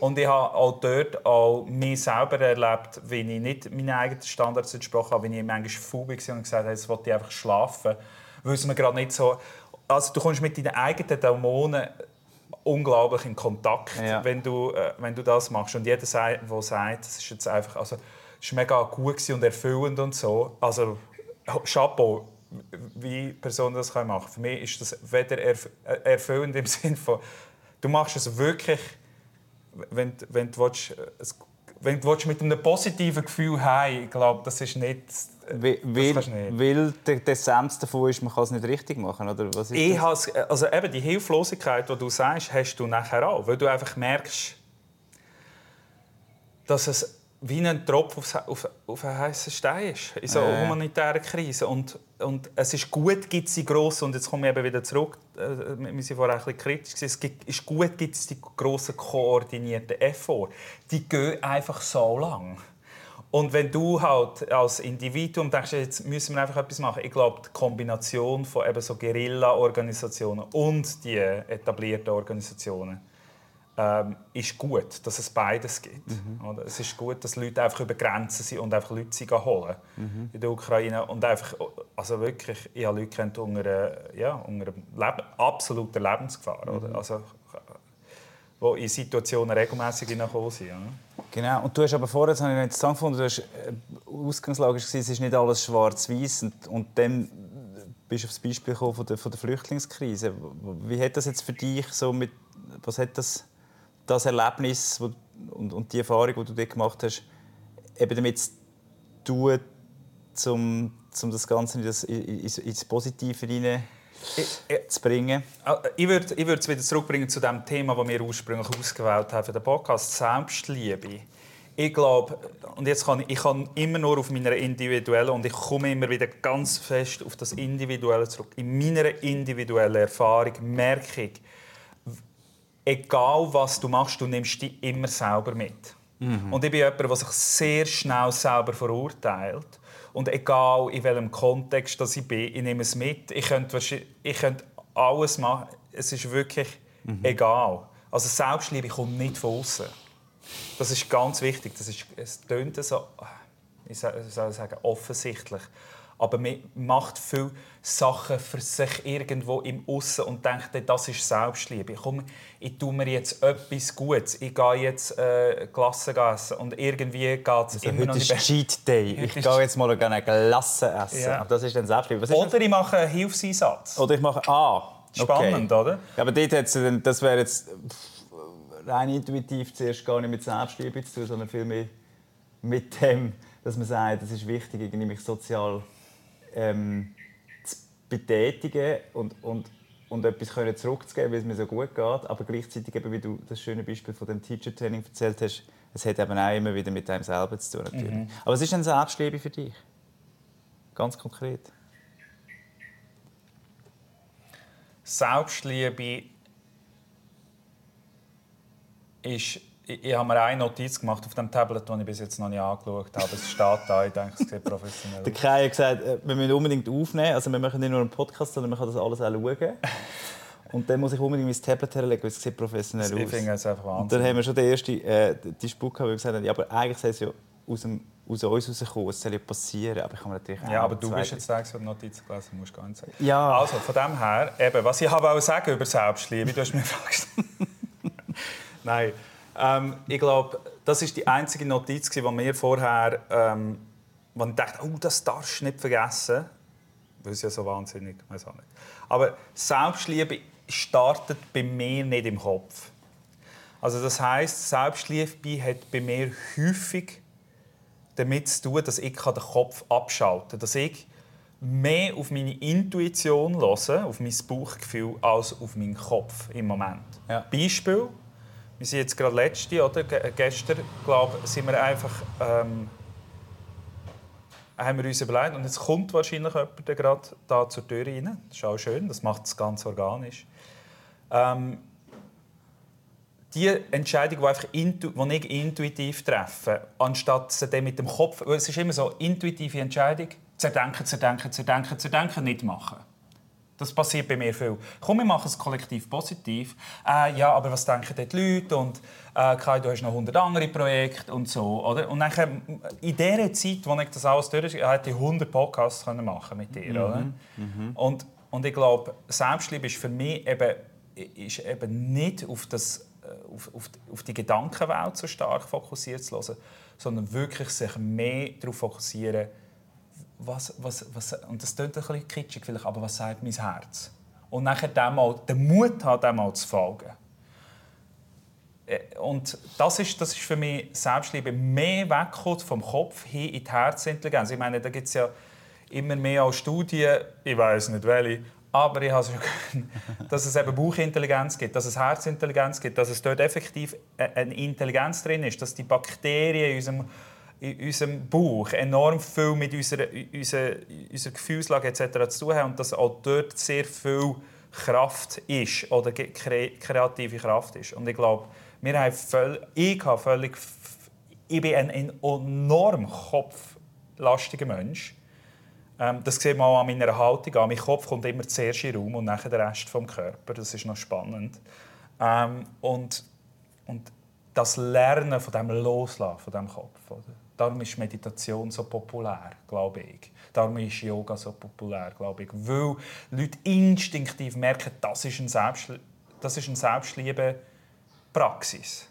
Und ich habe auch dort auch mich selber erlebt, wie ich nicht meinen eigenen Standards entsprochen habe, wie ich manchmal faul war und gesagt habe, jetzt wollte ich einfach schlafen. Weil es mir gerade nicht so... Also du kommst mit deinen eigenen Dämonen unglaublich in Kontakt, Ja. wenn, du, äh, wenn du das machst. Und jeder, der sagt, das ist jetzt einfach... Also, es war mega gut und erfüllend und so. Also, Chapeau, wie Personen das können machen Für mich ist das weder erf äh, erfüllend im Sinne von, du machst es wirklich, wenn, du- wenn du willst, äh, es- wenn du mit einem positiven Gefühl heim, ich glaube, das ist nicht... Weil, weil, du nicht. weil der, der Essenz davon ist, man kann es nicht richtig machen, oder was ist Ich das? has, also eben die Hilflosigkeit, die du sagst, hast du nachher auch, weil du einfach merkst, dass es wie ein Tropfen aufs- auf, auf einen heißen Stein ist in so einer Ja. humanitären Krise. Und, und es ist gut, gibt es die grossen, und jetzt komme ich eben wieder zurück, äh, wir waren vorher ein bisschen kritisch, es ist gut, gibt es die grossen koordinierten Efforts. Die gehen einfach so lang. Und wenn du halt als Individuum denkst, jetzt müssen wir einfach etwas machen, ich glaube, die Kombination von eben so Guerilla-Organisationen und die etablierten Organisationen ähm, ist gut, dass es beides gibt. Oder? Es ist gut, dass Leute einfach über Grenzen sind und einfach Leute sind holen in der Ukraine und einfach, also wirklich, ich habe Leute kennt unter, einer- ja, unter Leb absoluter Lebensgefahr, oder? Also, wo in Situationen regelmäßig hineingekommen sind. Oder? Genau. Und du hast aber vorher, das habe ich interessant gefunden, du hast, äh, Ausgangslage war, es ist nicht alles schwarz-weiß und, und dann bist du auf das Beispiel gekommen von der, von der Flüchtlingskrise. Wie hat das jetzt für dich so mit, was hat das, das Erlebnis wo, und, und die Erfahrung, die du dort gemacht hast, eben damit zu tun, zum, um das Ganze ins, ins, ins Positive hinein ich, zu bringen? Ich würde ich es wieder zurückbringen zu dem Thema, das wir ursprünglich ausgewählt haben für den Podcast, Selbstliebe. Ich glaube, und jetzt kann ich, ich kann immer nur auf meiner individuellen und ich komme immer wieder ganz fest auf das Individuelle zurück. In meiner individuellen Erfahrung merke ich, egal was du machst, du nimmst dich immer selber mit. Mhm. Und ich bin jemand, der sich sehr schnell selber verurteilt. Und egal in welchem Kontext dass ich bin, ich nehme es mit. Ich könnte, ich könnte alles machen. Es ist wirklich mhm. egal. Also Selbstliebe kommt nicht von außen. Das ist ganz wichtig. Das ist, es tönt so, ich soll sagen, offensichtlich. Aber man macht viele Sachen für sich irgendwo im Aussen und denkt, das ist Selbstliebe. Komm, ich tue mir jetzt etwas Gutes. Ich gehe jetzt äh, Glasse essen und irgendwie geht es also immer heute noch nicht. Heute ist Cheat Day. Ich gehe jetzt mal eine Glasse essen. Ja. Das ist dann Selbstliebe. Oder ich mache einen Hilfseinsatz. Oder ich mache... Ah, okay. Spannend, oder? Ja, aber dort das wäre jetzt rein intuitiv zuerst gar nicht mit Selbstliebe zu tun, sondern vielmehr mit dem, dass man sagt, es ist wichtig, irgendwie mich sozial ähm, zu betätigen und, und, und etwas können zurückzugeben, weil es mir so gut geht. Aber gleichzeitig, eben, wie du das schöne Beispiel von dem Teacher-Training erzählt hast, es hat eben auch immer wieder mit einem selber zu tun. Natürlich. Mhm. Aber was ist denn Selbstliebe für dich? Ganz konkret. Selbstliebe ist, ich, ich habe mir eine Notiz gemacht auf dem Tablet, die ich bis jetzt noch nicht angeschaut habe. Es steht da, ich denke, es sieht professionell aus. Der Kai hat gesagt, äh, wir müssen unbedingt aufnehmen. Also wir machen nicht nur einen Podcast, sondern man kann das alles auch schauen. Und dann muss ich unbedingt mein Tablet herlegen, weil es sieht professionell aus. Ich es einfach Wahnsinn. Und dann haben wir schon den ersten äh, die Spuk gehabt, wo wir gesagt haben, ja, aber eigentlich soll es ja aus, dem, aus uns rauskommen, es soll ja passieren. Aber ich kann mir natürlich Ja, aber du bist jetzt der, der Notizen gelesen musst gar nicht sagen. Ja. Also, von dem her, eben, was ich habe auch sagen über Selbstliebe, du hast mir gefragt. Nein. Ähm, ich glaube, das ist die einzige Notiz, die mir vorher, ähm, wo ich dachte, oh, das darfst du nicht vergessen. Das ist ja so wahnsinnig, weiß auch nicht. Aber Selbstliebe startet bei mir nicht im Kopf. Also das heißt, Selbstliebe hat bei mir häufig damit zu tun, dass ich den Kopf abschalten kann. Dass ich mehr auf meine Intuition höre, auf mein Bauchgefühl, als auf meinen Kopf im Moment. Ja. Beispiel, wir sind jetzt gerade letzte, oder? gestern, glaube sind wir einfach ähm, haben wir uns überlegt und jetzt kommt wahrscheinlich jemand gerade da zur Tür rein. Das ist auch schön, das macht es ganz organisch. Ähm, die Entscheidung, die, einfach intu die ich intuitiv treffe, anstatt sie dann mit dem Kopf, es ist immer so, intuitive Entscheidung, zerdenken, zerdenken, zerdenken, zerdenken, nicht machen. Das passiert bei mir viel. Komm, wir machen es kollektiv positiv. Äh, ja, aber was denken die Leute? Und äh, Kai, du hast noch 100 andere Projekte und so. Oder? Und dann, in dieser Zeit, wo ich das alles durch hätte ich 100 Podcasts können machen mit dir. Mhm. Oder? Mhm. Und, und ich glaube, Selbstliebe ist für mich eben, ist eben nicht auf, das, äh, auf, auf, auf die Gedankenwelt so stark fokussiert zu hören, sondern wirklich sich mehr darauf fokussieren, was, was, was, und das klingt ein bisschen kitschig vielleicht, aber was sagt mein Herz? Und nachher dem mal, den Mut hat, dem mal zu folgen. Äh, und das ist, das ist für mich Selbstliebe. Mehr wegkommt vom Kopf hin in die Herzintelligenz. Ich meine, da gibt es ja immer mehr als Studien, ich weiß nicht welche, aber ich habe schon gehört, dass es eben Bauchintelligenz gibt, dass es Herzintelligenz gibt, dass es dort effektiv eine Intelligenz drin ist, dass die Bakterien in unserem in unserem Bauch enorm viel mit unserer, unserer, unserer Gefühlslage etc. zu tun haben und dass auch dort sehr viel Kraft ist oder kreative Kraft ist. Und ich glaube, wir haben völlig, ich habe völlig, ich bin ein, ein enorm kopflastiger Mensch. Ähm, das sieht man auch an meiner Haltung an. Mein Kopf kommt immer zuerst in Raum und dann der Rest vom Körper. Das ist noch spannend. Ähm, und, und das Lernen von dem Loslassen von dem Kopf. Oder? Darum ist Meditation so populär, glaube ich. Darum ist Yoga so populär, glaube ich. Weil Leute instinktiv merken, das ist eine, Selbstlie das ist eine Selbstliebe-Praxis.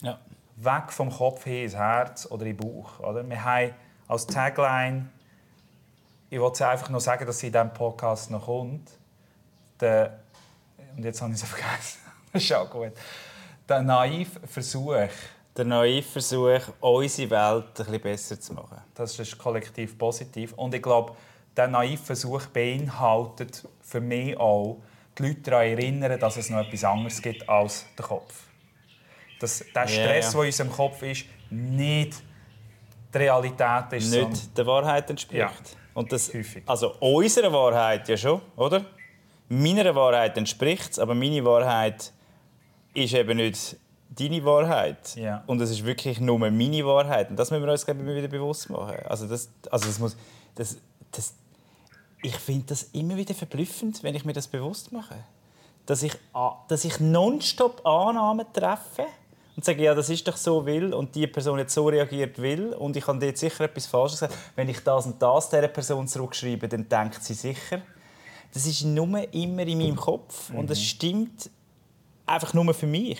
Ja. Weg vom Kopf hin ins Herz oder in den Bauch. Oder? Wir haben als Tagline, ich wollte einfach nur sagen, dass sie in diesem Podcast noch kommt, der, und jetzt habe ich es vergessen, das ist auch gut, der naive Versuch, der neue Versuch, unsere Welt ein bisschen besser zu machen. Das ist kollektiv positiv. Und ich glaube, der Naivversuch beinhaltet für mich auch, die Leute daran erinnern, dass es noch etwas anderes gibt als der Kopf. Dass der Stress, ja. der in unserem Kopf ist, nicht die Realität ist. nicht der Wahrheit entspricht. Ja. Und das, Häufig. also unserer Wahrheit ja schon, oder? Meiner Wahrheit entspricht es, aber meine Wahrheit ist eben nicht deine Wahrheit. Ja. Und es ist wirklich nur meine Wahrheit. Und das müssen wir uns glaube ich, immer wieder bewusst machen. Also das, also das muss, das, das, ich finde das immer wieder verblüffend, wenn ich mir das bewusst mache. Dass ich, dass ich nonstop Annahmen treffe und sage, ja, das ist doch so will und die Person jetzt so reagiert will und ich habe dort sicher etwas Falsches gesagt. Wenn ich das und das dieser Person zurückschreibe, dann denkt sie sicher. Das ist nur immer in meinem Kopf und es stimmt einfach nur für mich.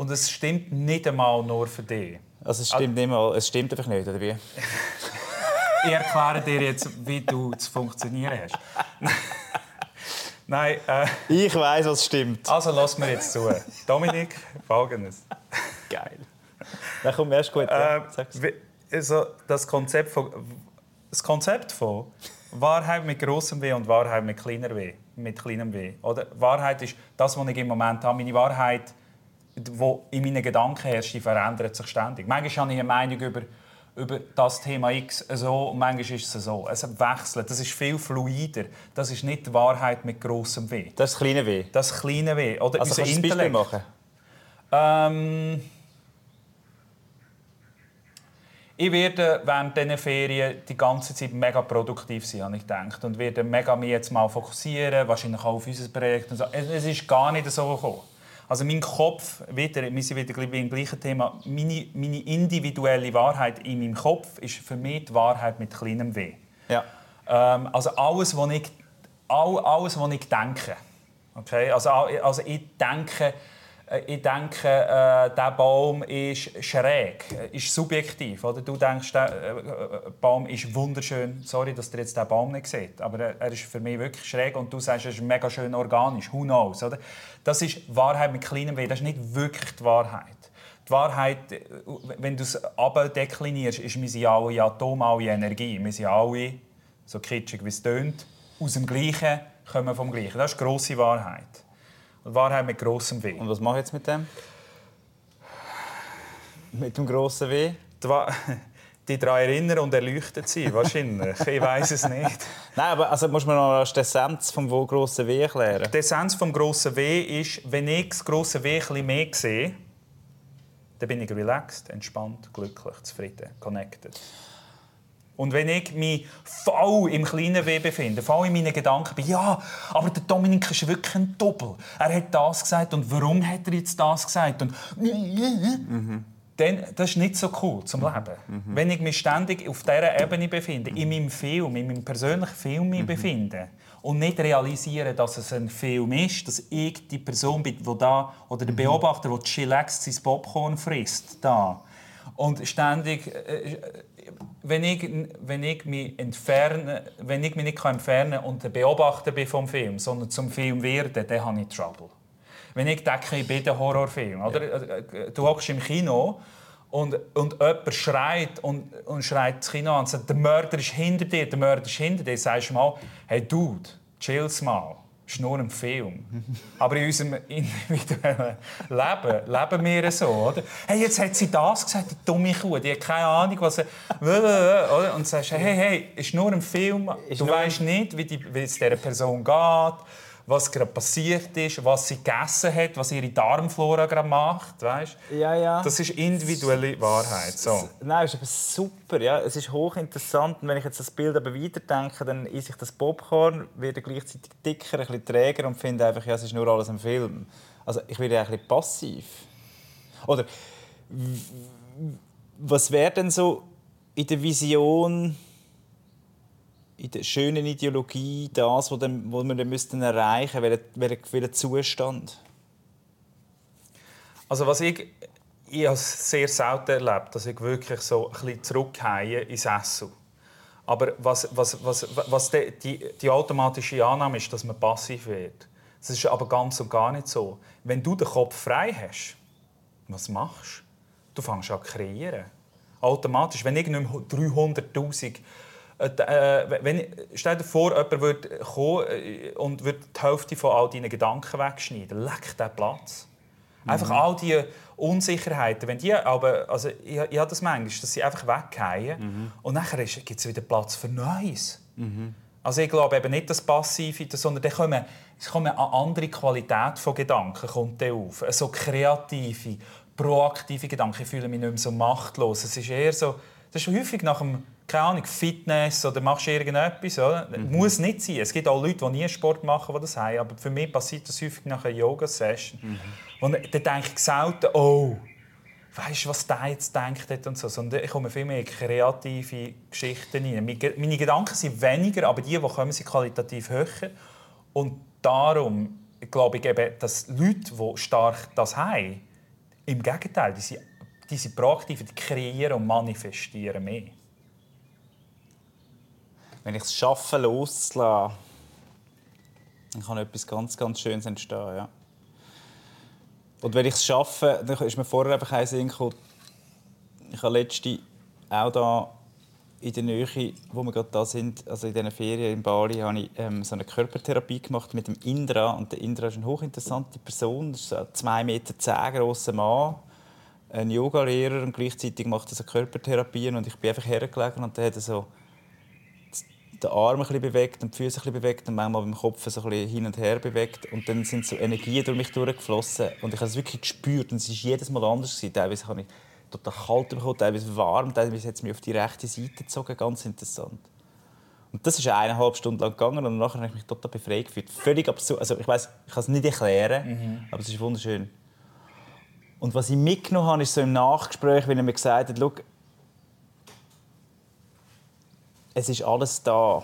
Und es stimmt nicht einmal nur für dich. Also es stimmt nicht mal, es stimmt einfach nicht, oder wie? Ich erkläre dir jetzt, wie du zu funktionieren hast. Nein, äh, Ich weiß, was stimmt. also lass mir jetzt zu. Dominik, folgendes. Geil. Dann kommt erst gut. ja. Äh, also das, Konzept von, das Konzept von Wahrheit mit großem W und Wahrheit mit kleiner W. Mit kleinem W. Oder Wahrheit ist das, was ich im Moment habe. Meine Wahrheit, die in meinen Gedanken herrscht, die verändert sich ständig. Manchmal habe ich eine Meinung über, über das Thema X so und manchmal ist es so. Es wechselt. Das ist viel fluider. Das ist nicht die Wahrheit mit großem W. Das ist kleine W. Das kleine W. Oder Also unser Intellekt. machen? Ähm, ich werde während diesen Ferien die ganze Zeit mega produktiv sein, habe ich gedacht. Und werde mega mich jetzt mal fokussieren, wahrscheinlich auch auf unser Projekt. Und so. Es ist gar nicht so gekommen. Also mein Kopf, wieder, wir sind wieder beim gleichen Thema, meine, meine individuelle Wahrheit in meinem Kopf ist für mich die Wahrheit mit kleinem W. Ja. Ähm, also alles, was ich, all, alles, was ich denke. Okay? Also, also ich denke, ich denke äh, der Baum ist schräg, äh, ist subjektiv. Oder? Du denkst, der äh, äh, Baum ist wunderschön. Sorry, dass ihr jetzt den Baum nicht seht, aber er, er ist für mich wirklich schräg und du sagst, er ist mega schön organisch. Who knows? Oder? Das ist Wahrheit mit kleinem W. Das ist nicht wirklich die Wahrheit. Die Wahrheit, äh, wenn du es abdeklinierst, ist, wir sind alle in Atom, alle Energie. Wir sind alle, so kitschig wie es tönt, aus dem Gleichen, kommen vom Gleichen. Das ist die grosse Wahrheit. Und Wahrheit mit grossem W. Und was mache ich jetzt mit dem? Mit dem grossen W? Die daran erinnern und erleuchtet sie, wahrscheinlich. ich weiß es nicht. Nein, aber also muss man noch die Essenz vom wo grossen W erklären. Die Essenz des grossen W ist, wenn ich das grosse W ein mehr sehe, dann bin ich relaxed, entspannt, glücklich, zufrieden, connected. Und wenn ich mich voll im kleinen W befinde, voll in meinen Gedanken bin, ja, aber der Dominik ist wirklich ein Doppel. Er hat das gesagt und warum hat er jetzt das gesagt? Und dann, das ist nicht so cool zum Leben. Wenn ich mich ständig auf dieser Ebene befinde, in meinem Film, in meinem persönlichen Film mich befinde und nicht realisiere, dass es ein Film ist, dass ich die Person bin, die da, oder der Beobachter, der chillaxt sein Popcorn frisst, da. Und ständig, äh, wenn ich, wenn ich mich entferne, wenn ich mich nicht entfernen kann und der Beobachter bin vom Film, sondern zum Film werde, dann habe ich Trouble. Wenn ich denke, ich bin ein Horrorfilm, oder? Du hockst im Kino und, und jemand schreit und, und schreit das Kino an und sagt, der Mörder ist hinter dir, der Mörder ist hinter dir. Sagst du mal, hey Dude, chill's mal. Ist nur ein Film. Aber in unserem individuellen Leben leben wir so, oder? Hey, jetzt hat sie das gesagt, die dumme Kuh, die hat keine Ahnung, was sie... Oder? Und sagst, hey, hey, ist nur ein Film. Du weißt nicht, wie, die, wie es dieser Person geht, was gerade passiert ist, was sie gegessen hat, was ihre Darmflora gerade macht, weißt? Ja, ja. Das ist individuelle Wahrheit. So. Nein, ist aber super. Ja. Es ist hochinteressant. Und wenn ich jetzt das Bild aber weiterdenke, dann esse ich das Popcorn, werde gleichzeitig dicker, ein bisschen träger und finde einfach, ja, es ist nur alles ein Film. Also ich werde ein bisschen passiv. Oder was wäre denn so in der Vision, in der schönen Ideologie das, was wir dann müssten erreichen müssten? Welcher welcher Zustand? Also was ich, ich habe sehr selten erlebt, dass ich wirklich so ein bisschen zurückgehe ins Essen. Aber was, was, was, was die, die, die automatische Annahme ist, dass man passiv wird. Das ist aber ganz und gar nicht so. Wenn du den Kopf frei hast, was machst du? Du fängst an zu kreieren. Automatisch. Wenn ich nicht mehr 300'000 Äh, äh, wenn, stell dir vor, jemand würde kommen äh, und würde die Hälfte von all deinen Gedanken wegschneiden. Leck den Platz. Einfach mhm. all diese Unsicherheiten, wenn die aber, also ich, ich habe das manchmal, dass sie einfach weggehen mhm. und nachher gibt es wieder Platz für Neues. Mhm. Also ich glaube eben nicht das Passive, sondern dann kommen, es kommt eine andere Qualität von Gedanken kommt auf. So kreative, proaktive Gedanken. Ich fühle mich nicht mehr so machtlos. Es ist eher so, das ist häufig nach dem keine Ahnung, Fitness oder machst du irgendetwas. Oder? Mhm. Muss nicht sein. Es gibt auch Leute, die nie Sport machen, die das haben. Aber für mich passiert das häufig nach einer Yoga-Session. Mhm. Und dann denke ich selten, oh, weißt du, was der jetzt denkt und so. Sondern ich komme viel mehr in kreative Geschichten rein. Meine Gedanken sind weniger, aber die, die kommen, sind qualitativ höher. Und darum glaube ich eben, dass Leute, die stark das haben, im Gegenteil, die sind, die sind proaktiv, die kreieren und manifestieren mehr wenn ich es schaffe, loszulassen, dann kann etwas ganz, ganz Schönes entstehen. Ja. Und wenn ich es schaffe, dann ist mir vorher einfach ein Sinn gekommen, ich habe letzte auch da in der Nähe, wo wir gerade da sind, also in diesen Ferien in Bali, habe ich ähm, so eine Körpertherapie gemacht mit dem Indra. Und der Indra ist eine hochinteressante Person. Das ist ein 2,10 Meter grosser Mann, ein Yogalehrer und gleichzeitig macht er so Körpertherapien. Und ich bin einfach hergelegen und der hat so den Arm ein bewegt und die Füße ein bewegt und manchmal mit dem Kopf so ein hin und her bewegt. Und dann sind so Energien durch mich durchgeflossen. Und ich habe es wirklich gespürt. Und es war jedes Mal anders. Gewesen. Teilweise habe ich total kalt bekommen, teilweise warm, teilweise hat es mich auf die rechte Seite gezogen. Ganz interessant. Und das ist eineinhalb Stunden lang gegangen und nachher habe ich mich total befreit gefühlt. Völlig absurd. Also ich weiß, ich kann es nicht erklären, mhm. aber es ist wunderschön. Und was ich mitgenommen habe, ist so im Nachgespräch, wenn er mir gesagt hat, es ist alles da.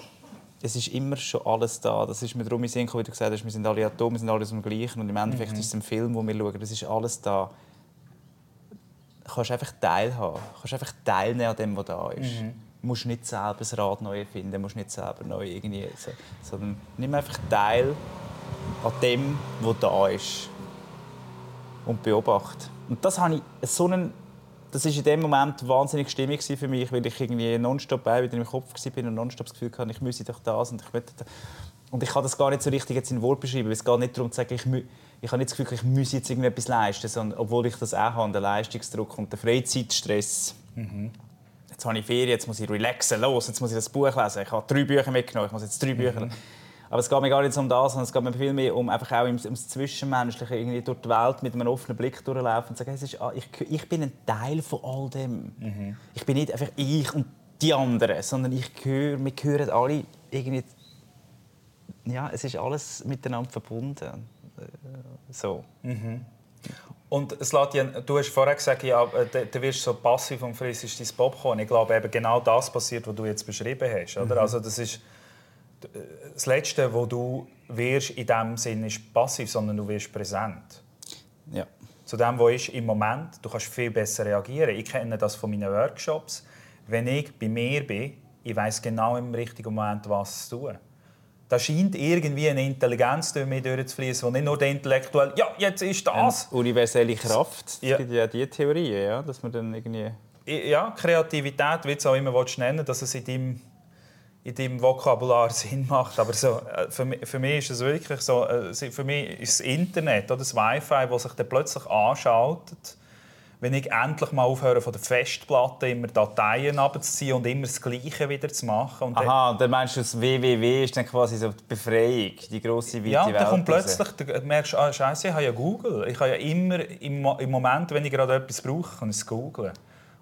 Es ist immer schon alles da. Das ist mir darum in Sinn wie du gesagt hast, wir sind alle Atome, wir sind alle zum Gleichen. Und im Endeffekt mhm. ist es ein Film, wo wir schauen, das ist alles da. Du kannst einfach teilhaben. Du kannst einfach teilnehmen an dem, was da ist. Mhm. Du musst nicht selber das Rad neu erfinden, du musst nicht selber neu irgendwie... Sondern nimm einfach teil an dem, was da ist. Und beobachte. Und das habe ich so einen das war in dem Moment wahnsinnig stimmig für mich, weil ich irgendwie nonstop bei wieder im Kopf war und nonstop das Gefühl hatte, ich müsse doch das und ich möchte das. Und ich kann das gar nicht so richtig jetzt in Wort beschreiben, es geht nicht darum zu sagen, ich, ich habe nicht das Gefühl, ich muss jetzt irgendetwas leisten, sondern obwohl ich das auch habe, den Leistungsdruck und den Freizeitstress. Mhm. Jetzt habe ich Ferien, jetzt muss ich relaxen, los, jetzt muss ich das Buch lesen. Ich habe drei Bücher mitgenommen, ich muss jetzt drei Bücher mhm. Aber es geht mir gar nicht um das, sondern es geht mir viel mehr um einfach auch ums Zwischenmenschliche, irgendwie durch die Welt mit einem offenen Blick durchlaufen und sagen, es ist, ah, ich, ich bin ein Teil von all dem. Mhm. Ich bin nicht einfach ich und die anderen, sondern ich gehöre, wir gehören alle irgendwie, ja, es ist alles miteinander verbunden. Äh, so. Mhm. Und Slatjan, du hast vorher gesagt, ja, äh, du wirst so passiv und frisst dein Popcorn. Ich glaube, eben genau das passiert, was du jetzt beschrieben hast. Oder? Mhm. Also das ist das Letzte, wo du wirst in dem Sinne ist passiv, sondern du wirst präsent. Ja. Zu dem, was ist im Moment. Du kannst viel besser reagieren. Ich kenne das von meinen Workshops. Wenn ich bei mir bin, ich weiß genau im richtigen Moment, was zu tun. Da scheint irgendwie eine Intelligenz durch mich durchzufließen, die nicht nur der intellektuell, ja, jetzt ist das. Eine universelle Kraft. Es ja. gibt ja diese Theorie, ja, dass man dann irgendwie... Ja, Kreativität, wie du es auch immer nennen dass es in deinem in deinem Vokabular Sinn macht. Aber so, äh, für, mich, für mich ist es wirklich so, äh, für mich ist das Internet oder das Wi-Fi, das sich dann plötzlich anschaltet, wenn ich endlich mal aufhöre, von der Festplatte immer Dateien abzuziehen und immer das Gleiche wieder zu machen. Und Aha, und dann meinst du, das WWW ist dann quasi so die Befreiung, die grosse weite Ja, dann kommt plötzlich, du merkst du, ah, Scheiße, ich habe ja Google. Ich habe ja immer, im, im Moment, wenn ich gerade etwas brauche, kann ich es googeln.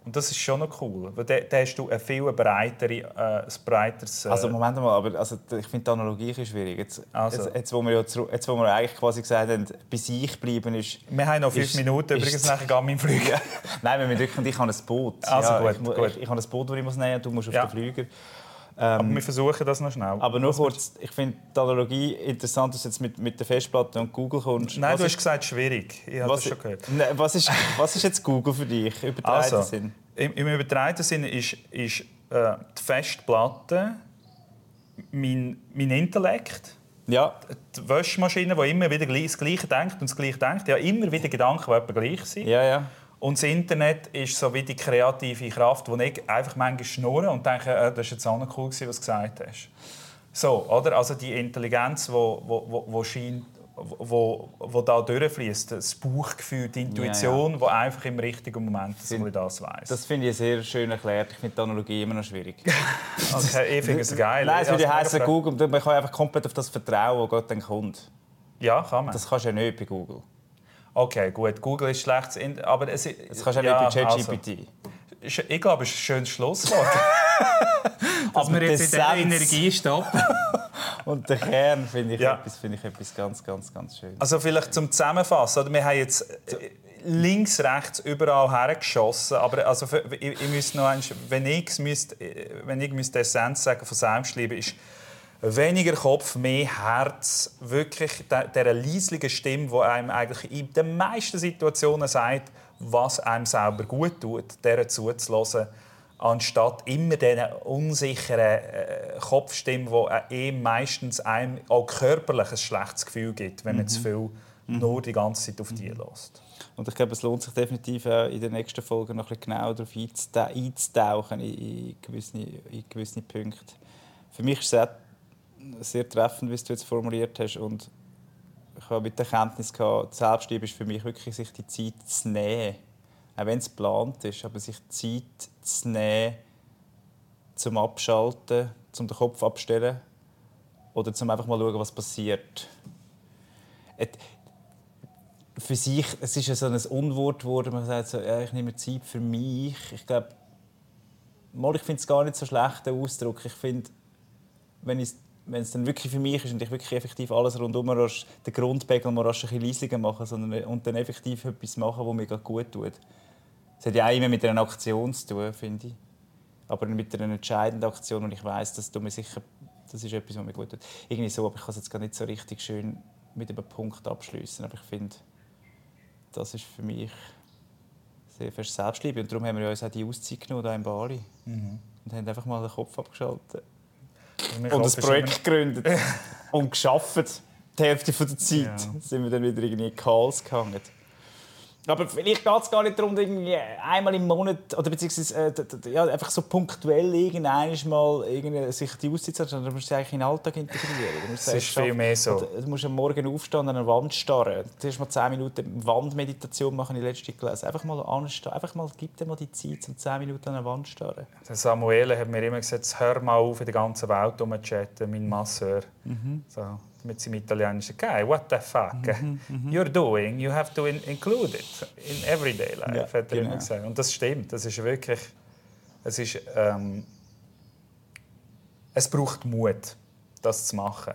Und das ist schon noch cool, weil da, da hast du ein viel breitere, äh, breiteres... Äh also Moment mal, aber also, ich finde die Analogie schwierig. Jetzt, also. jetzt, jetzt, wo wir ja jetzt, wo wir eigentlich quasi gesagt haben, bei sich bleiben ist... Wir haben noch fünf ist, Minuten, übrigens ist, nachher gehen wir Flüger. Nein, wir wirklich, ich habe ein Boot. Also ja, gut, ich, gut. Ich, ich, habe ein Boot, das ich muss nehmen muss, du musst auf ja. den Flüger. Ähm, aber wir versuchen das noch schnell. Aber nur kurz, ich finde die Analogie interessant, dass du jetzt mit, mit der Festplatte und Google kommst. Nein, was du hast gesagt, schwierig. Ich habe das schon gehört. Ne, was, ist, was ist jetzt Google für dich, übertragen also, Sinn? Im, im übertragenen Sinne ist, ist äh, die Festplatte mein, mein Intellekt. Ja. Die Waschmaschine, die immer wieder das Gleiche denkt und das Gleiche denkt. Ja, immer wieder Gedanken, die etwa gleich sind. Ja, ja. Und das Internet ist so wie die kreative Kraft, wo ich einfach manchmal schnurre und denke, äh, das war jetzt auch noch cool, was du gesagt hast. So, oder? Also die Intelligenz, die wo, wo, wo scheint wo, wo da durchfließt, das Bauchgefühl, die Intuition, ja, ja. wo einfach im richtigen Moment dass man das weiß. Das finde ich sehr schön erklärt. Ich finde die Analogie immer noch schwierig. okay, ich finde es geil. Nein, es würde heißen Google. Man kann einfach komplett auf das vertrauen, was Gott dann kommt. Ja, kann man. Das kannst du ja nicht bei Google. Okay, gut. Google ist schlecht, aber es, das kannst du ja, nicht bei ChatGPT. Also, ich glaube, es ist ein schönes Schlusswort. Dass wir jetzt in dieser Energie stoppen. Und der Kern finde ich, ja. etwas, find ich etwas ganz, ganz, ganz schön. Also vielleicht zum Zusammenfassen. Oder? Wir haben jetzt äh, links, rechts, überall hergeschossen. Aber also, ich, ich müsste noch eins, wenn ich, müsste, äh, wenn ich müsste Essenz sagen von Selbstliebe ist weniger Kopf, mehr Herz. Wirklich dieser leislichen Stimme, die einem eigentlich in den meisten Situationen sagt, was einem selber gut tut, der zuzulassen anstatt immer diesen unsicheren äh, Kopfstimmen, die äh, meistens einem auch körperlich ein schlechtes Gefühl gibt, wenn man mhm. zu viel mhm. nur die ganze Zeit auf die mhm. lässt. Und ich glaube, es lohnt sich definitiv auch in den nächsten Folgen noch ein bisschen genauer darauf einzutauchen, in, in, gewisse, in gewisse Punkte. Für mich ist es sehr treffend, wie du jetzt formuliert hast. Und ich habe mit der Kenntnis gehabt, Selbstliebe ist für mich wirklich, sich die Zeit zu nehmen auch wenn es geplant ist, aber sich Zeit zu nehmen, zum Abschalten, zum den Kopf abstellen oder zum einfach mal schauen, was passiert. Für sich, es ist ja so ein Unwort geworden, man sagt so, ja, ich nehme Zeit für mich. Ich glaube, ich finde es gar nicht so schlecht, den Ausdruck. Ich finde, wenn ich wenn es dann wirklich für mich ist und ich wirklich effektiv alles rundum rasch, den Grundpegel mal rasch ein bisschen leiser machen sondern, und dann effektiv etwas machen, was mir gut tut. Es hat ja auch immer mit einer Aktion zu tun, finde ich. Aber mit einer entscheidenden Aktion, und ich weiß, dass du mir sicher, das ist etwas, was mir gut tut. Irgendwie so, aber ich kann es jetzt gar nicht so richtig schön mit einem Punkt abschließen. Aber ich finde, das ist für mich sehr fest Selbstliebe. Und darum haben wir uns auch die Auszeit genommen hier in Bali. Mhm. Und haben einfach mal den Kopf abgeschaltet. Und, und ein Projekt gegründet. und geschafft. Die Hälfte der Zeit ja. sind wir dann wieder irgendwie in Calls gehangen. Aber vielleicht geht es gar nicht darum, irgendwie einmal im Monat oder beziehungsweise äh, ja, einfach so punktuell irgendwann mal irgendwie sich die Auszeit zu sondern du musst sie eigentlich in den Alltag integrieren. Das ist viel mehr so. Du musst am Morgen aufstehen und an einer Wand starren. Zuerst mal 10 Minuten Wandmeditation machen, ich letzte gelesen. Einfach mal anstehen. Einfach mal, gib dir mal die Zeit, um 10 Minuten an einer Wand starren. Der Samuele hat mir immer gesagt, hör mal auf, in der ganzen Welt chatten, mein Masseur. Mhm. So mit seinem italienischen Guy. What the fuck? Mm -hmm, You're doing, you have to in include it in everyday life, ja, hat er genau. immer gesagt. Und das stimmt. Das ist wirklich. Es, ist, ähm, es braucht Mut, das zu machen.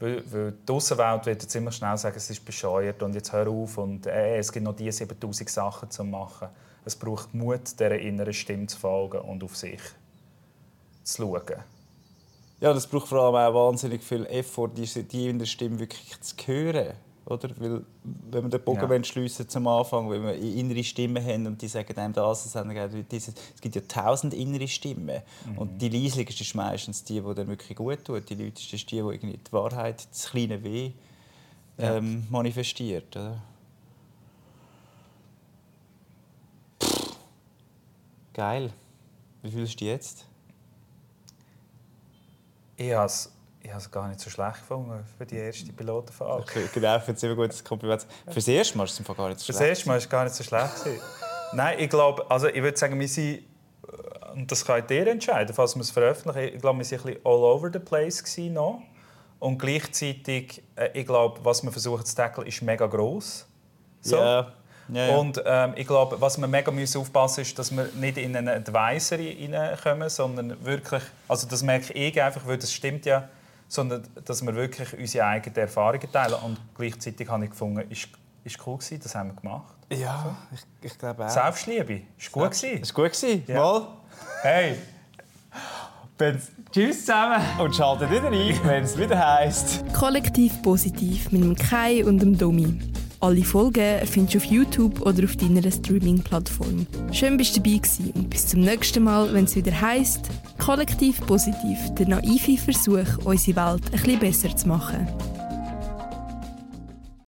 Weil, weil die Außenwelt wird ziemlich schnell sagen, es ist bescheuert und jetzt hör auf und äh, es gibt noch diese 7000 Sachen zu machen. Es braucht Mut, dieser inneren Stimme zu folgen und auf sich zu schauen. Ja, das braucht vor allem auch wahnsinnig viel Effort, die, die in der Stimme wirklich zu hören. Oder? Weil, wenn wir den Bogen ja. schliessen zum Anfang, wenn wir innere Stimmen haben und die sagen einem das, dann es gibt ja tausend innere Stimmen. Mhm. Und die leisligste ist meistens die, die dann wirklich gut tut. Die lauteste ist die, die irgendwie die Wahrheit, das kleine Weh ähm, ja. manifestiert. Oder? Geil. Wie fühlst du dich jetzt? Ich habe es ich habe es gar nicht so schlecht gefunden für die erste Pilotenfahrt. Okay, genau, für ein gutes Kompliment. Für das erste Mal ist es gar nicht so schlecht. Für das erste Mal ist es gar nicht so schlecht. Nein, ich glaube, also ich würde sagen, wir sind, und das könnt ihr entscheiden, falls wir es veröffentlichen, ich glaube, wir waren ein bisschen all over the place noch. Und gleichzeitig, äh, ich glaube, was wir versuchen zu tackeln, ist mega gross. So. Yeah. Ja, ja. Und ähm, ich glaube, was wir mega müssen aufpassen ist, dass wir nicht in eine Advisory reinkommen, sondern wirklich, also das merke ich einfach, weil das stimmt ja, sondern dass wir wirklich unsere eigenen Erfahrungen teilen. Und gleichzeitig habe ich gefunden, ist, ist cool gewesen, das haben wir gemacht. Ja, so. ich, ich glaube auch. Selbstliebe, ist gut gewesen. Ist gut gewesen, ja. mal. Hey. Tschüss zusammen und schaltet wieder ein, wenn es wieder heisst. Kollektiv positiv mit dem Kai und dem Domi. Alle Folgen findest du auf YouTube oder auf deiner Streaming-Plattform. Schön bist du dabei gewesen und bis zum nächsten Mal, wenn es wieder heisst, kollektiv positiv, der naive Versuch, unsere Welt ein bisschen besser zu machen.